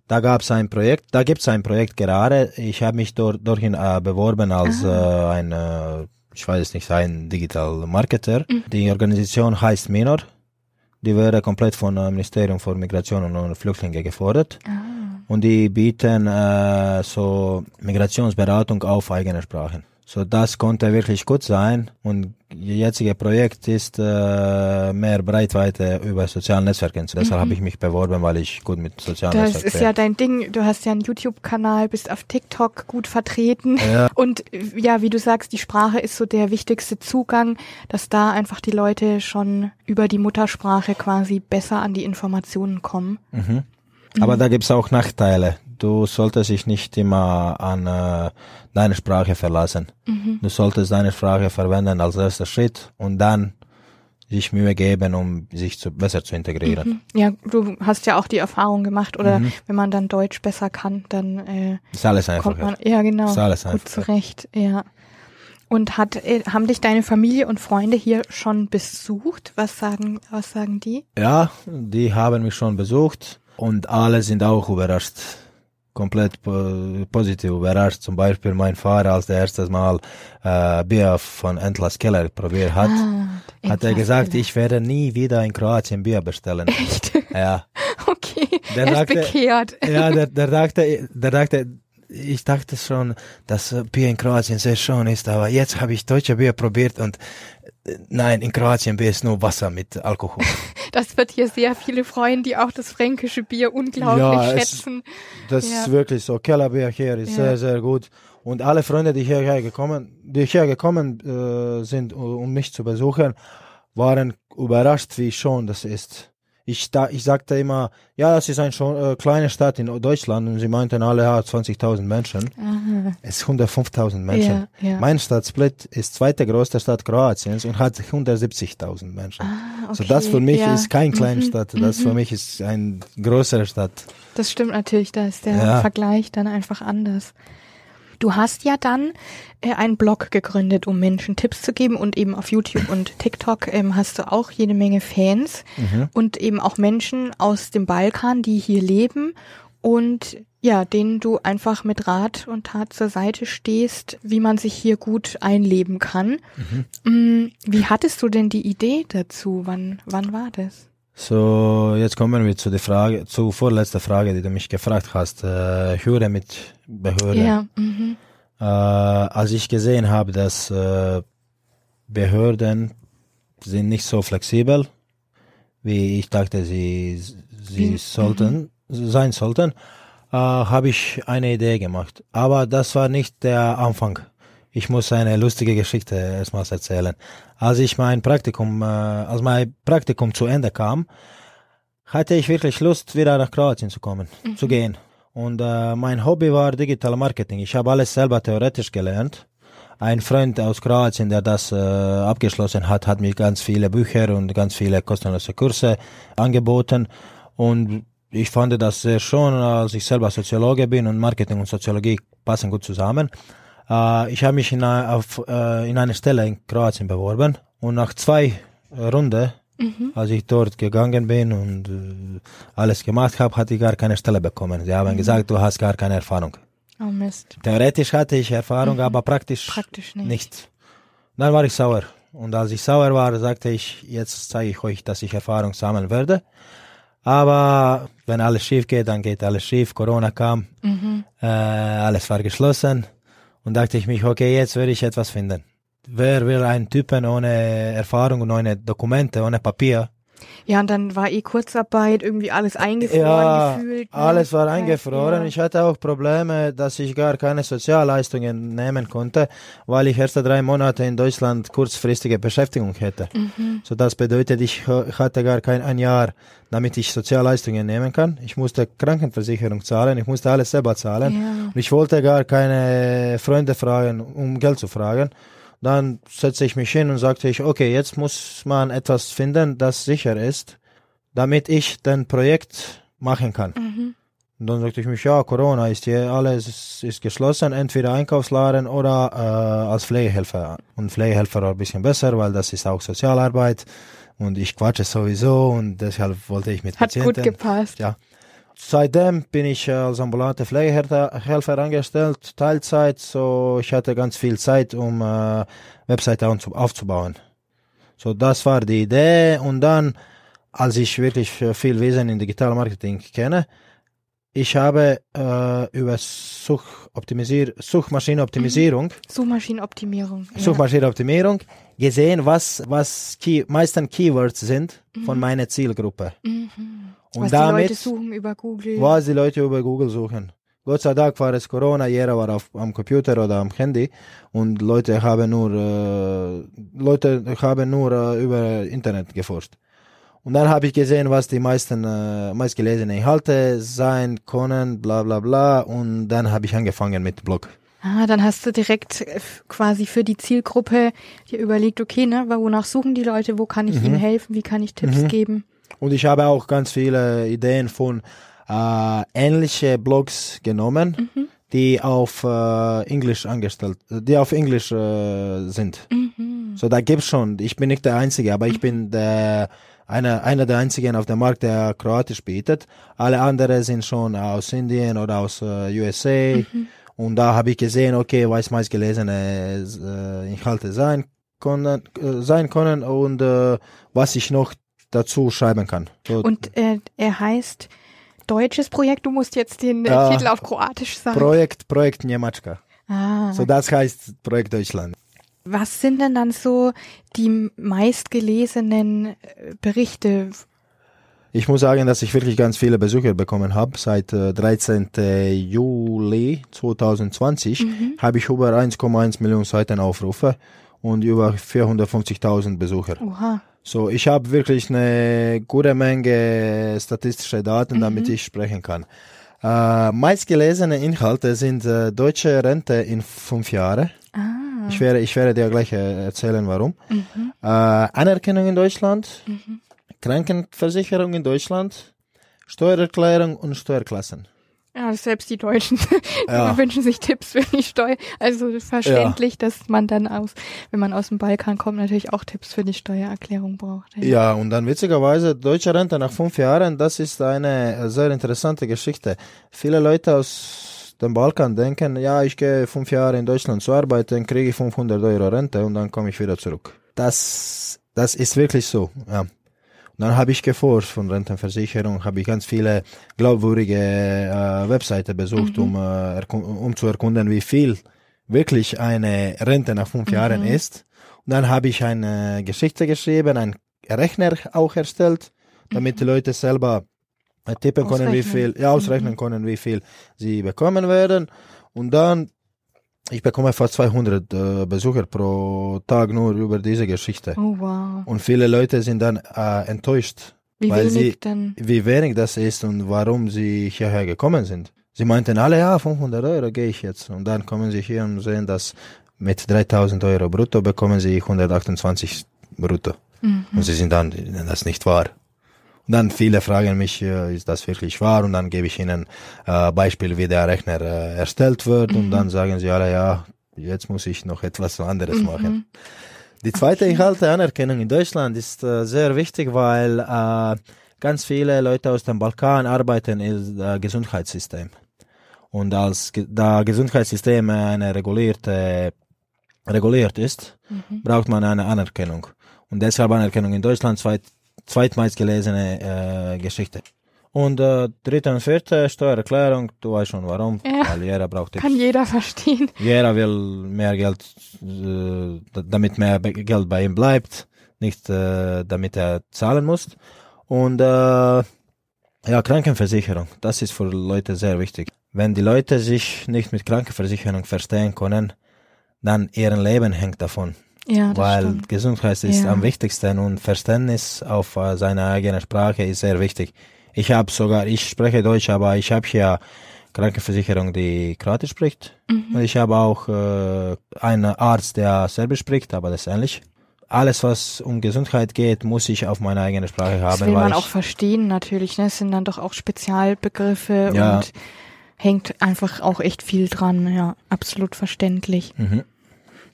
da gab es ein Projekt, da gibt es ein Projekt gerade. Ich habe mich dort dorthin äh, beworben als äh, ein, äh, ich weiß es nicht, ein Digital Marketer. Mhm. Die Organisation heißt Minor die wäre komplett vom äh, Ministerium für Migration und Flüchtlinge gefordert. Ah. Und die bieten äh, so Migrationsberatung auf eigene Sprachen. So, das konnte wirklich gut sein. Und jetzige Projekt ist äh, mehr Breitweite über soziale Netzwerke. Deshalb mhm. habe ich mich beworben, weil ich gut mit sozialen Netzwerken. Das ist ja dein Ding. Du hast ja einen YouTube-Kanal, bist auf TikTok gut vertreten. Ja. Und ja, wie du sagst, die Sprache ist so der wichtigste Zugang, dass da einfach die Leute schon über die Muttersprache quasi besser an die Informationen kommen. Mhm. Aber mhm. da gibt's auch Nachteile. Du solltest dich nicht immer an äh, deine Sprache verlassen. Mhm. Du solltest deine Sprache verwenden als erster Schritt und dann sich Mühe geben, um sich zu, besser zu integrieren. Mhm. Ja, du hast ja auch die Erfahrung gemacht, oder mhm. wenn man dann Deutsch besser kann, dann äh, ist alles einfacher. Kommt man, ja, genau. Ist alles gut zurecht, ja. Und hat, äh, haben dich deine Familie und Freunde hier schon besucht? Was sagen, was sagen die? Ja, die haben mich schon besucht und alle sind auch überrascht komplett positiv überrascht. Zum Beispiel mein Vater, als der erstes Mal äh, Bier von Entlas Keller probiert hat, ah, hat er gesagt, Keller. ich werde nie wieder in Kroatien Bier bestellen. Echt? Ja. Okay. Der er sagte, bekehrt. Ja, der, der dachte, der dachte, ich dachte schon, dass Bier in Kroatien sehr schön ist, aber jetzt habe ich deutsche Bier probiert und nein, in Kroatien Bier ist nur Wasser mit Alkohol. Das wird hier sehr viele freuen, die auch das fränkische Bier unglaublich ja, schätzen. Es, das ja. ist wirklich so. Kellerbier hier ist ja. sehr, sehr gut. Und alle Freunde, die hierher gekommen, die hierher gekommen äh, sind, um mich zu besuchen, waren überrascht, wie schön das ist. Ich, da, ich sagte immer, ja, das ist eine schon, äh, kleine Stadt in Deutschland und sie meinten alle, ja, 20.000 Menschen. Aha. Es sind 105.000 Menschen. Ja, ja. Meine Stadt Split ist zweite größte Stadt Kroatiens und hat 170.000 Menschen. Ah, okay. So das für mich ja. ist kein kleine mhm. Stadt, das mhm. für mich ist eine größere Stadt. Das stimmt natürlich, da ist der Vergleich dann einfach anders. Du hast ja dann äh, einen Blog gegründet, um Menschen Tipps zu geben und eben auf YouTube und TikTok ähm, hast du auch jede Menge Fans mhm. und eben auch Menschen aus dem Balkan, die hier leben und ja, denen du einfach mit Rat und Tat zur Seite stehst, wie man sich hier gut einleben kann. Mhm. Mm, wie hattest du denn die Idee dazu? Wann, wann war das? So, jetzt kommen wir zu der Frage, zur vorletzten Frage, die du mich gefragt hast. Äh, Hürde mit Behörden. Ja. Mhm. Äh, als ich gesehen habe, dass äh, Behörden sind nicht so flexibel, wie ich dachte, sie, sie mhm. sollten, sein sollten, äh, habe ich eine Idee gemacht. Aber das war nicht der Anfang. Ich muss eine lustige Geschichte erstmals erzählen. Als ich mein Praktikum, äh, als mein Praktikum zu Ende kam, hatte ich wirklich Lust, wieder nach Kroatien zu kommen, mhm. zu gehen. Und äh, mein Hobby war Digital Marketing. Ich habe alles selber theoretisch gelernt, Ein Freund aus Kroatien, der das äh, abgeschlossen hat, hat mir ganz viele Bücher und ganz viele kostenlose Kurse angeboten. Und ich fand das sehr schön, als ich selber Soziologe bin und Marketing und Soziologie passen gut zusammen. Äh, ich habe mich in, auf, äh, in eine Stelle in Kroatien beworben und nach zwei Runden, mhm. als ich dort gegangen bin und äh, alles gemacht habe, hatte ich gar keine Stelle bekommen. Sie haben mhm. gesagt, du hast gar keine Erfahrung. Oh Mist. Theoretisch hatte ich Erfahrung, mhm. aber praktisch, praktisch nicht. nichts. Dann war ich sauer. Und als ich sauer war, sagte ich, jetzt zeige ich euch, dass ich Erfahrung sammeln werde. Aber wenn alles schief geht, dann geht alles schief. Corona kam, mhm. äh, alles war geschlossen. Und dachte ich mich, okay, jetzt werde ich etwas finden. Wer will einen Typen ohne Erfahrung und ohne Dokumente, ohne Papier? Ja, und dann war eh Kurzarbeit, irgendwie alles eingefroren ja, gefühlt. Ne? alles war eingefroren. Ja. Ich hatte auch Probleme, dass ich gar keine Sozialleistungen nehmen konnte, weil ich erst drei Monate in Deutschland kurzfristige Beschäftigung hätte. Mhm. So das bedeutet, ich hatte gar kein ein Jahr, damit ich Sozialleistungen nehmen kann. Ich musste Krankenversicherung zahlen, ich musste alles selber zahlen. Ja. Und ich wollte gar keine Freunde fragen, um Geld zu fragen. Dann setze ich mich hin und sagte ich, okay, jetzt muss man etwas finden, das sicher ist, damit ich den Projekt machen kann. Mhm. Und dann sagte ich mich, ja, Corona ist hier, alles ist geschlossen, entweder Einkaufsladen oder äh, als Pflegehelfer. Und Pflegehelfer war ein bisschen besser, weil das ist auch Sozialarbeit und ich quatsche sowieso und deshalb wollte ich mit Hat Patienten. Hat gut gepasst. Ja. Seitdem bin ich als ambulante Pflegehelfer angestellt, Teilzeit, so ich hatte ganz viel Zeit, um äh, Webseite aufzubauen. So, das war die Idee und dann, als ich wirklich viel Wesen in Digital Marketing kenne, ich habe äh, über Suchoptimisier Suchmaschinenoptimisierung, mhm. Suchmaschinenoptimierung, ja. Suchmaschinenoptimierung gesehen, was was Key, meisten Keywords sind mhm. von meiner Zielgruppe. Mhm. Und was damit, die Leute suchen über Google. Was die Leute über Google suchen. Gott sei Dank war es Corona, jeder war auf, am Computer oder am Handy und Leute haben nur äh, Leute haben nur äh, über Internet geforscht. Und dann habe ich gesehen, was die meisten äh, meistgelesenen Inhalte sein können, bla bla bla. Und dann habe ich angefangen mit Blog. Ah, dann hast du direkt äh, quasi für die Zielgruppe dir überlegt, okay, ne, wonach suchen die Leute, wo kann ich mhm. ihnen helfen, wie kann ich Tipps mhm. geben? Und ich habe auch ganz viele Ideen von äh, ähnliche Blogs genommen, mhm. die auf äh, Englisch angestellt, die auf Englisch äh, sind. Mhm. So da gibt's schon. Ich bin nicht der Einzige, aber ich bin der einer, einer der einzigen auf dem Markt, der Kroatisch bietet. Alle anderen sind schon aus Indien oder aus äh, USA. Mhm. Und da habe ich gesehen, okay, was meist gelesene äh, Inhalte sein können, äh, sein können und äh, was ich noch dazu schreiben kann. So. Und äh, er heißt deutsches Projekt, du musst jetzt den äh, Titel auf Kroatisch sagen. Projekt, Projekt Niemaczka. Ah. So das heißt Projekt Deutschland. Was sind denn dann so die meistgelesenen äh, Berichte? Ich muss sagen, dass ich wirklich ganz viele Besucher bekommen habe. Seit äh, 13. Juli 2020 mhm. habe ich über 1,1 Millionen Seitenaufrufe und über 450.000 Besucher. Oha. So, ich habe wirklich eine gute Menge statistische Daten, mhm. damit ich sprechen kann. Äh, meistgelesene Inhalte sind äh, deutsche Rente in fünf Jahren. Ah. Ich werde, ich werde dir gleich äh, erzählen, warum. Mhm. Äh, Anerkennung in Deutschland, mhm. Krankenversicherung in Deutschland, Steuererklärung und Steuerklassen. Ja, selbst die Deutschen ja. wünschen sich Tipps für die Steuer. Also verständlich, ja. dass man dann aus, wenn man aus dem Balkan kommt, natürlich auch Tipps für die Steuererklärung braucht. Ja, ja und dann witzigerweise deutsche Rente nach fünf Jahren, das ist eine sehr interessante Geschichte. Viele Leute aus dem Balkan denken, ja, ich gehe fünf Jahre in Deutschland zu arbeiten, kriege ich 500 Euro Rente und dann komme ich wieder zurück. Das, das ist wirklich so, ja. Und dann habe ich geforscht von Rentenversicherung, habe ich ganz viele glaubwürdige äh, Webseiten besucht, mhm. um, äh, um zu erkunden, wie viel wirklich eine Rente nach fünf mhm. Jahren ist. Und dann habe ich eine Geschichte geschrieben, einen Rechner auch erstellt, damit mhm. die Leute selber tippen können, wie viel, ja, ausrechnen mhm. können, wie viel sie bekommen werden. Und dann ich bekomme fast 200 äh, Besucher pro Tag nur über diese Geschichte. Oh, wow. Und viele Leute sind dann äh, enttäuscht, wie weil sie, denn? wie wenig das ist und warum sie hierher gekommen sind. Sie meinten alle, ja, 500 Euro gehe ich jetzt. Und dann kommen sie hier und sehen, dass mit 3000 Euro brutto bekommen sie 128 brutto. Mhm. Und sie sind dann, das ist nicht wahr. Und dann viele fragen mich, äh, ist das wirklich wahr? Und dann gebe ich ihnen äh, Beispiel, wie der Rechner äh, erstellt wird. Und dann sagen sie alle, ja, jetzt muss ich noch etwas anderes machen. Die zweite, ich halte Anerkennung in Deutschland ist äh, sehr wichtig, weil äh, ganz viele Leute aus dem Balkan arbeiten im äh, Gesundheitssystem. Und als da Gesundheitssystem eine regulierte, reguliert ist, braucht man eine Anerkennung. Und deshalb Anerkennung in Deutschland zweit, zweitmeist gelesene äh, Geschichte. Und äh, dritte und vierte Steuererklärung, du weißt schon warum, Ja. weil jeder braucht Kann jeder verstehen. jeder will mehr Geld, äh, damit mehr Geld bei ihm bleibt, nicht äh, damit er zahlen muss. Und äh, ja, Krankenversicherung, das ist für Leute sehr wichtig. Wenn die Leute sich nicht mit Krankenversicherung verstehen können, dann ihr Leben hängt davon. Ja, weil stimmt. Gesundheit ist Ja. am wichtigsten und Verständnis auf äh, seine eigene Sprache ist sehr wichtig. Ich habe sogar, ich spreche Deutsch, aber ich habe hier Krankenversicherung, die Kroatisch spricht. Mhm. Und ich habe auch äh, einen Arzt, der Serbisch spricht, aber das ist ähnlich. Alles, was um Gesundheit geht, muss ich auf meine eigene Sprache haben. Das will man auch verstehen natürlich. Ne? Es sind dann doch auch Spezialbegriffe Ja. und hängt einfach auch echt viel dran. Ja, absolut verständlich. Mhm.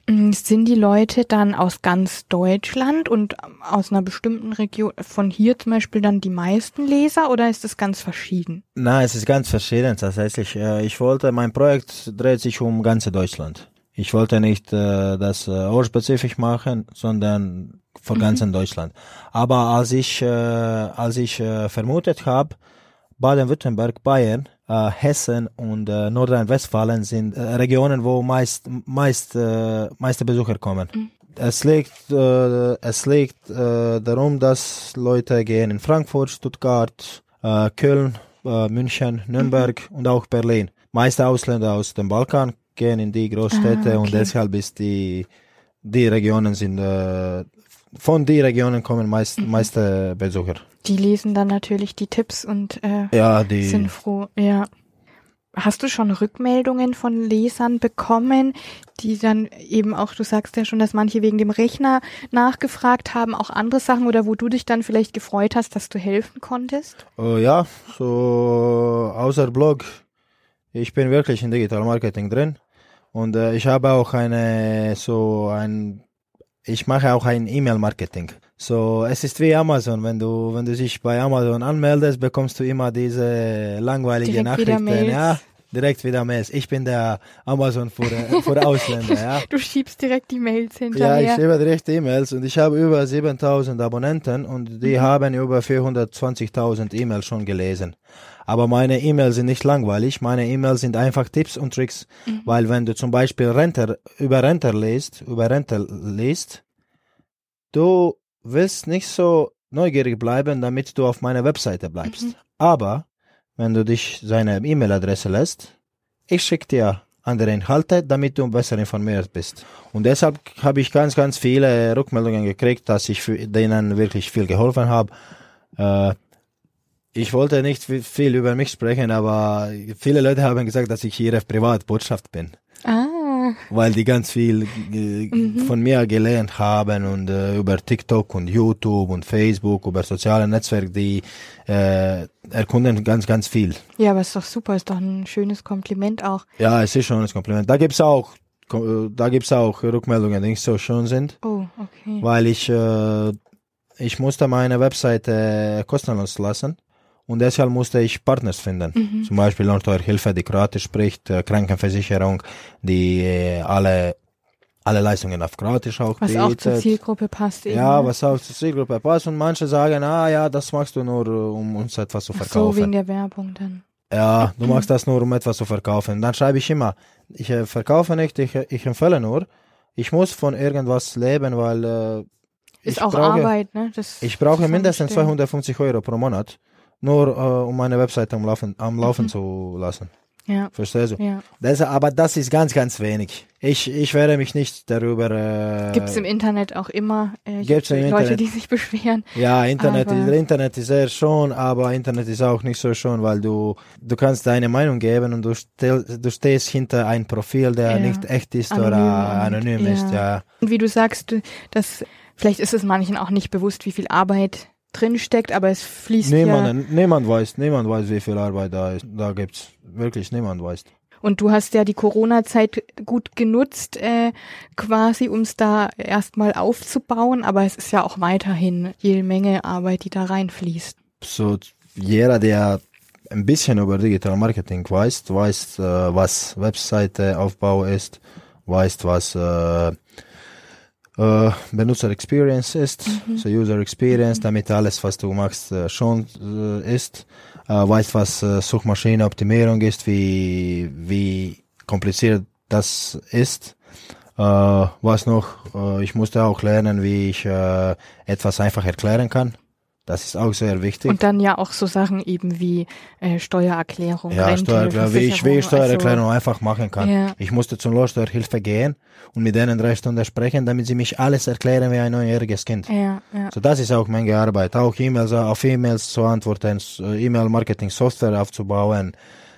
Mm, Sind die Leute dann aus ganz Deutschland und aus einer bestimmten Region, von hier zum Beispiel dann die meisten Leser oder ist es ganz verschieden? Nein, es ist ganz verschieden tatsächlich. Äh, Ich wollte, mein Projekt dreht sich um ganze Deutschland. Ich wollte nicht äh, das äh, ortsspezifisch machen, sondern für ganzen Deutschland. Aber als ich, äh, als ich äh, vermutet habe, Baden-Württemberg, Bayern, äh, Hessen und äh, Nordrhein-Westfalen sind äh, Regionen, wo meist, meist, äh, meiste Besucher kommen. Es liegt, äh, es liegt äh, darum, dass Leute gehen in Frankfurt, Stuttgart, äh, Köln, äh, München, Nürnberg und auch Berlin. Meiste Ausländer aus dem Balkan gehen in die Großstädte Ah, und okay. deshalb ist die die Regionen sind äh, von die Regionen kommen meist meiste Besucher. Die lesen dann natürlich die Tipps und äh, Ja, die sind froh. Ja. Hast du schon Rückmeldungen von Lesern bekommen, die dann eben auch, du sagst ja schon, dass manche wegen dem Rechner nachgefragt haben, auch andere Sachen oder wo du dich dann vielleicht gefreut hast, dass du helfen konntest? Äh, ja, so außer Blog, ich bin wirklich in Digital Marketing drin und äh, ich habe auch eine so ein ich mache auch ein E-Mail-Marketing. So, es ist wie Amazon. Wenn du, wenn du dich bei Amazon anmeldest, bekommst du immer diese langweilige Direkt wieder Nachrichten. Ja, direkt wieder Mails. Ich bin der Amazon für, äh, für Ausländer, ja. Du schiebst direkt die Mails Ja, hinterher. ich schreibe direkt E-Mails und ich habe über 7000 Abonnenten und die haben über 420.000 E-Mails schon gelesen. Aber meine E-Mails sind nicht langweilig, meine E-Mails sind einfach Tipps und Tricks, weil wenn du zum Beispiel Renter, über Renter liest, über Renter liest, du willst nicht so neugierig bleiben, damit du auf meiner Webseite bleibst. Aber wenn du dich seine E-Mail-Adresse lässt, ich schicke dir andere Inhalte, damit du besser informiert bist. Und deshalb habe ich ganz, ganz viele Rückmeldungen gekriegt, dass ich denen wirklich viel geholfen habe. Äh, ich wollte nicht vi- viel über mich sprechen, aber viele Leute haben gesagt, dass ich ihre Privatbotschaft bin, Ah, weil die ganz viel äh, von mir gelernt haben und äh, über TikTok und YouTube und Facebook, über soziale Netzwerke, die äh, erkunden ganz, ganz viel. ja, aber ist doch super, ist doch ein schönes Kompliment auch. Ja, es ist schon ein Kompliment. Da gibt's auch, ko- da gibt's auch Rückmeldungen, die nicht so schön sind, Oh, okay. weil ich, äh, ich musste meine Webseite kostenlos lassen und deshalb musste ich Partners finden. Zum Beispiel Nordeuer-Hilfe, die Kroatisch spricht, äh, Krankenversicherung, die äh, alle, alle Leistungen auf Kroatisch auch Was auch zur bietet. Zielgruppe passt eben. Ja, ne? was auch zur Zielgruppe passt und manche sagen, ah ja, das machst du nur, äh, um uns etwas zu Ach so, verkaufen. wegen der Werbung dann. Ja, du machst das nur, um etwas zu verkaufen. Dann schreibe ich immer, ich äh, verkaufe nicht, ich, ich empfehle nur. Ich muss von irgendwas leben, weil äh, Ist ich auch brauche, Arbeit, ne? Das ich brauche mindestens zusammenstellen. 250 Euro pro Monat, nur äh, um meine Webseite am Laufen, am Laufen zu lassen. Ja. Verstehst du? Ja. Das, aber das ist ganz, ganz wenig. Ich, ich werde mich nicht darüber. Äh, Gibt's im Internet auch immer äh, Gibt's im Leute, Internet. die sich beschweren. Ja, Internet Aber- ist, Internet ist sehr schon, aber Internet ist auch nicht so schon, weil du, du kannst deine Meinung geben und du, stell, du stehst hinter ein Profil, der Ja. nicht echt ist Anonym oder und- anonym ja. ist, ja. Und wie du sagst, dass vielleicht ist es manchen auch nicht bewusst, wie viel Arbeit drin steckt, aber es fließt ja. Niemand, niemand weiß, niemand weiß, wie viel Arbeit da ist. Da gibt's wirklich niemand weiß. Und du hast ja die Corona-Zeit gut genutzt, äh, quasi, um es da erstmal aufzubauen, aber es ist ja auch weiterhin jede Menge Arbeit, die da reinfließt. So, jeder, der ein bisschen über Digital Marketing weiß, weiß, äh, was Webseiteaufbau ist, weiß, was äh, äh, Benutzer Experience ist, so User Experience, damit alles, was du machst, äh, schon äh, ist, äh, weiß, was äh, Suchmaschinenoptimierung ist, wie, wie kompliziert das ist. Äh, was noch, ich musste auch lernen, wie ich etwas einfach erklären kann. Das ist auch sehr wichtig. Und dann ja auch so Sachen eben wie äh, Steuererklärung, Ja, Rente, Steuererklärung, wie ich, wie ich Steuererklärung also, einfach machen kann. Ja. Ich musste zur Lohnsteuerhilfe gehen und mit denen drei Stunden sprechen, damit sie mich alles erklären wie ein neunjähriges Kind. Ja, ja. So, das ist auch Menge Arbeit. Auch E-Mails, auf E-Mails zu antworten, äh, E-Mail-Marketing-Software aufzubauen.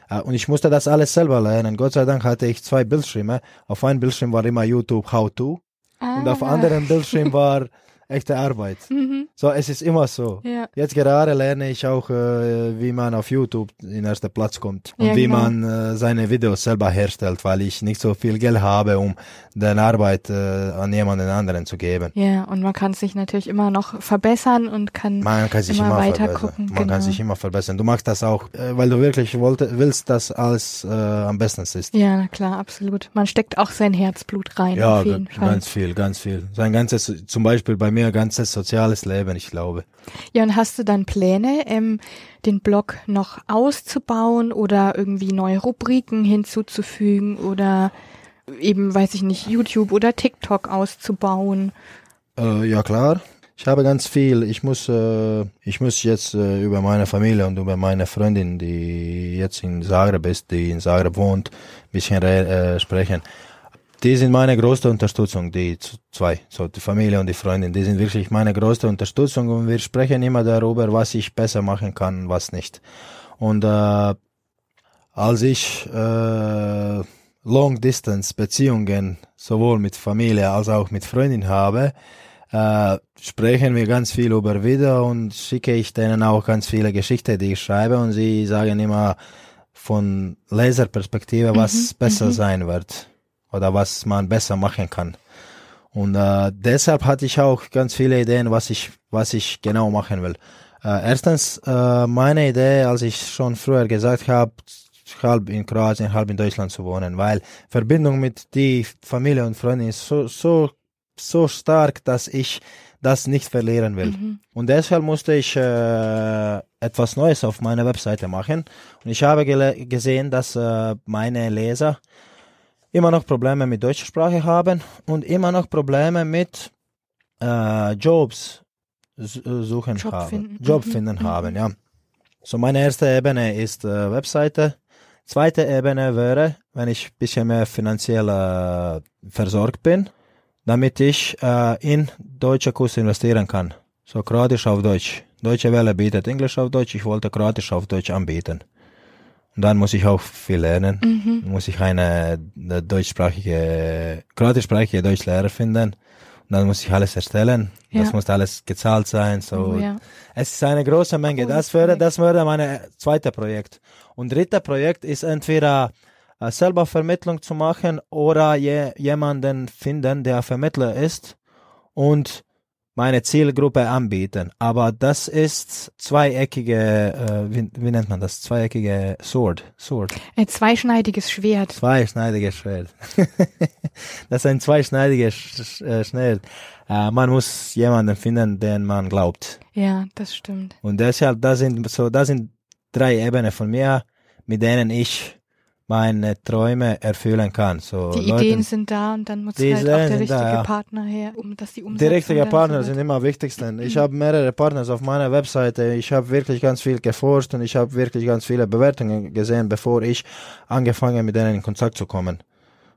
Äh, Und ich musste das alles selber lernen. Gott sei Dank hatte ich zwei Bildschirme. Auf einem Bildschirm war immer YouTube How-To und auf Ah. anderen Bildschirm war echte Arbeit. Mhm. So, es ist immer so. Ja. Jetzt gerade lerne ich auch, äh, wie man auf YouTube in erster Platz kommt und Ja, wie genau. man äh, seine Videos selber herstellt, weil ich nicht so viel Geld habe, um deine Arbeit äh, an jemanden anderen zu geben. Ja, und man kann sich natürlich immer noch verbessern und kann Man kann sich Immer immer, weiter verbessern. gucken, Man genau. kann sich immer verbessern. Du machst das auch, äh, weil du wirklich wollte, willst, dass alles äh, am besten ist. Ja, na klar, absolut. Man steckt auch sein Herzblut rein, Ja, auf jeden g- Fall. ganz viel, ganz viel. Sein ganzes, zum Beispiel bei mir ganzes soziales Leben, ich glaube. Ja, und hast du dann Pläne, ähm, den Blog noch auszubauen oder irgendwie neue Rubriken hinzuzufügen oder eben, weiß ich nicht, YouTube oder TikTok auszubauen? Äh, ja klar. Ich habe ganz viel. Ich muss, äh, ich muss jetzt äh, über meine Familie und über meine Freundin, die jetzt in Zagreb ist, die in Zagreb wohnt, ein bisschen äh, sprechen. Die sind meine größte Unterstützung, die zwei, so die Familie und die Freundin, die sind wirklich meine größte Unterstützung und wir sprechen immer darüber, was ich besser machen kann, was nicht. Und äh, als ich äh, Long-Distance-Beziehungen sowohl mit Familie als auch mit Freundin habe, äh, sprechen wir ganz viel über Video und schicke ich denen auch ganz viele Geschichten, die ich schreibe und sie sagen immer von Leserperspektive, was besser sein wird oder was man besser machen kann. Und äh, deshalb hatte ich auch ganz viele Ideen, was ich, was ich genau machen will. Äh, erstens, äh, meine Idee, als ich schon früher gesagt habe, halb in Kroatien, halb in Deutschland zu wohnen, weil Verbindung mit die Familie und Freunden ist so, so, so stark, dass ich das nicht verlieren will. Und deshalb musste ich äh, etwas Neues auf meiner Webseite machen. Und ich habe gesehen, dass äh, meine Leser immer noch Probleme mit deutscher Sprache haben und immer noch Probleme mit äh, Jobs äh, suchen Job haben, finden. Job Mhm, finden mhm. haben, ja. So meine erste Ebene ist äh, Webseite. Zweite Ebene wäre, wenn ich ein bisschen mehr finanziell äh, versorgt bin, damit ich äh, in deutsche Kurse investieren kann. So Kroatisch auf Deutsch. Deutsche Welle bietet Englisch auf Deutsch, ich wollte Kroatisch auf Deutsch anbieten. Und dann muss ich auch viel lernen. Mhm. Muss ich eine, deutschsprachige, kroatischsprachige Deutschlehrer finden. Und dann muss ich alles erstellen. Das Ja. muss alles gezahlt sein. So. Oh, ja. Es ist eine große Menge. Das wäre, das wäre mein zweite Projekt. Und dritte Projekt ist entweder äh, selber Vermittlung zu machen oder je, jemanden finden, der Vermittler ist und meine Zielgruppe anbieten. Aber das ist zweieckige, äh, wie, wie nennt man das? Zweieckige Sword. Sword. Ein zweischneidiges Schwert. Zweischneidiges Schwert. das ist ein zweischneidiges Sch äh, Schwert. Äh, man muss jemanden finden, den man glaubt. Ja, das stimmt. Und deshalb, das sind so, das sind drei Ebenen von mir, mit denen ich meine Träume erfüllen kann. So die Leuten, Ideen sind da und dann muss Die halt auch der richtige da, ja. Partner her, um dass die Die Umsetzung richtigen Partner sind immer am wichtigsten. Ich habe mehrere Partner auf meiner Webseite. Ich habe wirklich ganz viel geforscht und ich habe wirklich ganz viele Bewertungen gesehen, bevor ich angefangen mit denen in Kontakt zu kommen.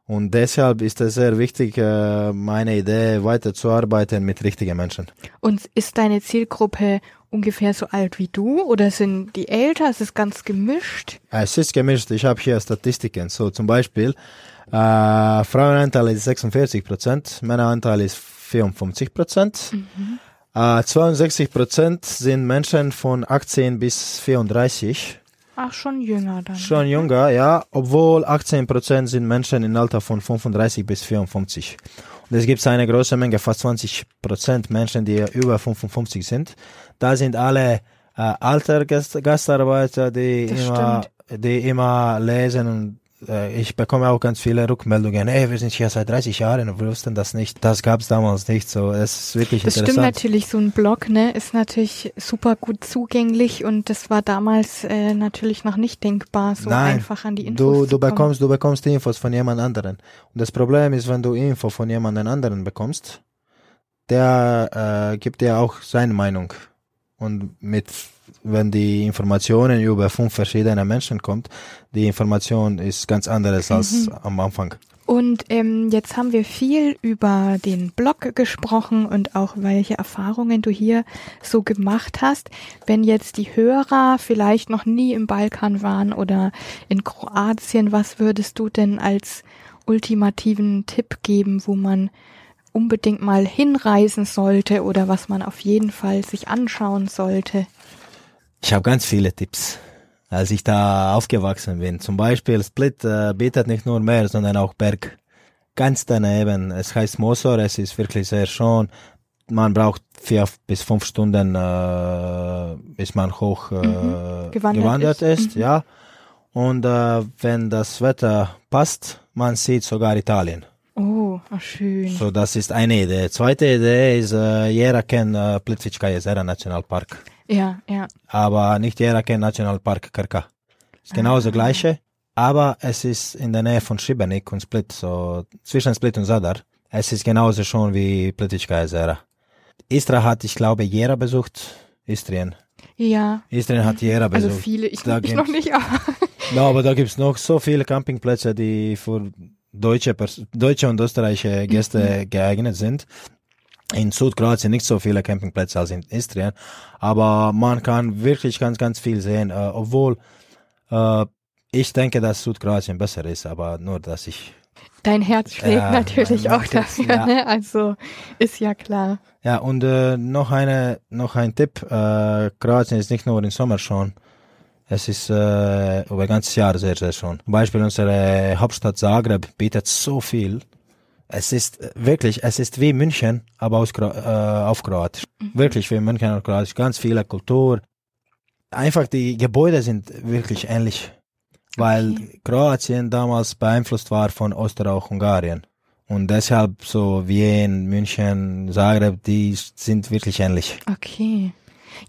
Und deshalb ist es sehr wichtig, äh, meine Idee weiterzuarbeiten mit richtigen Menschen. Und ist deine Zielgruppe ungefähr so alt wie du oder sind die älter? Ist es ganz gemischt? Es ist gemischt. Ich habe hier Statistiken. So zum Beispiel, äh, Frauenanteil ist 46 Prozent, Männeranteil ist 54 Prozent. Äh, 62 Prozent sind Menschen von 18 bis 34. Ach, schon jünger dann. Schon jünger, ja, obwohl 18 Prozent sind Menschen im Alter von 35 bis 54. Und es gibt eine große Menge, fast 20 Prozent Menschen, die über 55 sind. Da sind alle äh, alter Gast Gastarbeiter, die Das immer, die immer lesen und ich bekomme auch ganz viele Rückmeldungen. Ey, wir sind hier seit 30 Jahren und wir wussten das nicht. Das gab es damals nicht. So, es ist wirklich Das stimmt interessant. natürlich, so ein Blog, ne, ist natürlich super gut zugänglich und das war damals äh, natürlich noch nicht denkbar, so Nein, einfach an die Infos Du, du bekommst, du bekommst Infos von jemand anderen. Und das Problem ist, wenn du Info von jemand anderen bekommst, der äh, gibt dir auch seine Meinung. Und mit, wenn die Informationen über fünf verschiedene Menschen kommt, die Information ist ganz anderes als am Anfang. Und ähm, jetzt haben wir viel über den Blog gesprochen und auch welche Erfahrungen du hier so gemacht hast. Wenn jetzt die Hörer vielleicht noch nie im Balkan waren oder in Kroatien, was würdest du denn als ultimativen Tipp geben, wo man unbedingt mal hinreisen sollte oder was man auf jeden Fall sich anschauen sollte? Ich habe ganz viele Tipps, als ich da aufgewachsen bin. Zum Beispiel Split äh, bietet nicht nur Meer, sondern auch Berg. Ganz daneben. Es heißt Mosor, es ist wirklich sehr schön. Man braucht vier bis fünf Stunden, äh, bis man hoch äh, Mhm. Gewandert gewandert, ist. ist. ja. Und äh, wenn das Wetter passt, man sieht sogar Italien. Oh, oh schön. So, das ist eine Idee. Zweite Idee ist, äh, jeder kennt äh, Plitvička jezera Nationalpark Ja, ja. aber nicht jeder kennt Nationalpark Krka. Ist genau das gleiche, aber es ist in der Nähe von Šibenik und Split, so zwischen Split und Zadar. Es ist genauso schon wie Plitvička jezera. Istra hat, ich glaube, jeder besucht. Istrien. Ja. Istrien hat jeder Also besucht. viele, ich, Da ich noch nicht, aber Ja, aber da gibt's noch so viele Campingplätze, die für deutsche, Pers- deutsche und österreichische Gäste geeignet sind. In Südkroatien nicht so viele Campingplätze als in Istrien, aber man kann wirklich ganz, ganz viel sehen, äh, obwohl äh, ich denke, dass Südkroatien besser ist, aber nur, dass ich dein Herz schlägt Ja, natürlich auch dafür, ja. ne? Also ist ja klar. Ja, und äh, noch eine, noch ein Tipp. Äh, Kroatien ist nicht nur im Sommer schon. Es ist äh, über ganzes Jahr sehr, sehr schön. Beispiel unsere Hauptstadt Zagreb bietet so viel. Es ist äh, wirklich, es ist wie München, aber aus, äh, auf Kroatisch. Wirklich wie München auf Kroatisch. Ganz viele Kultur. Einfach die Gebäude sind wirklich ähnlich. Weil Okay. Kroatien damals beeinflusst war von Österreich-Ungarien. Und deshalb so Wien, München, Zagreb, die sind wirklich ähnlich. Okay.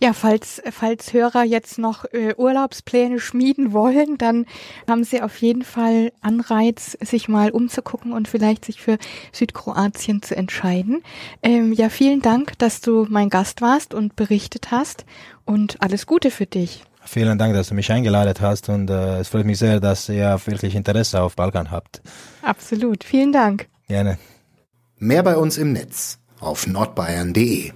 Ja, falls, falls Hörer jetzt noch äh, Urlaubspläne schmieden wollen, dann haben sie auf jeden Fall Anreiz, sich mal umzugucken und vielleicht sich für Südkroatien zu entscheiden. Ähm, ja, vielen Dank, dass du mein Gast warst und berichtet hast und alles Gute für dich. Vielen Dank, dass du mich eingeladen hast und äh, es freut mich sehr, dass ihr wirklich Interesse auf Balkan habt. Absolut. Vielen Dank. Gerne. Mehr bei uns im Netz auf nordbayern.de.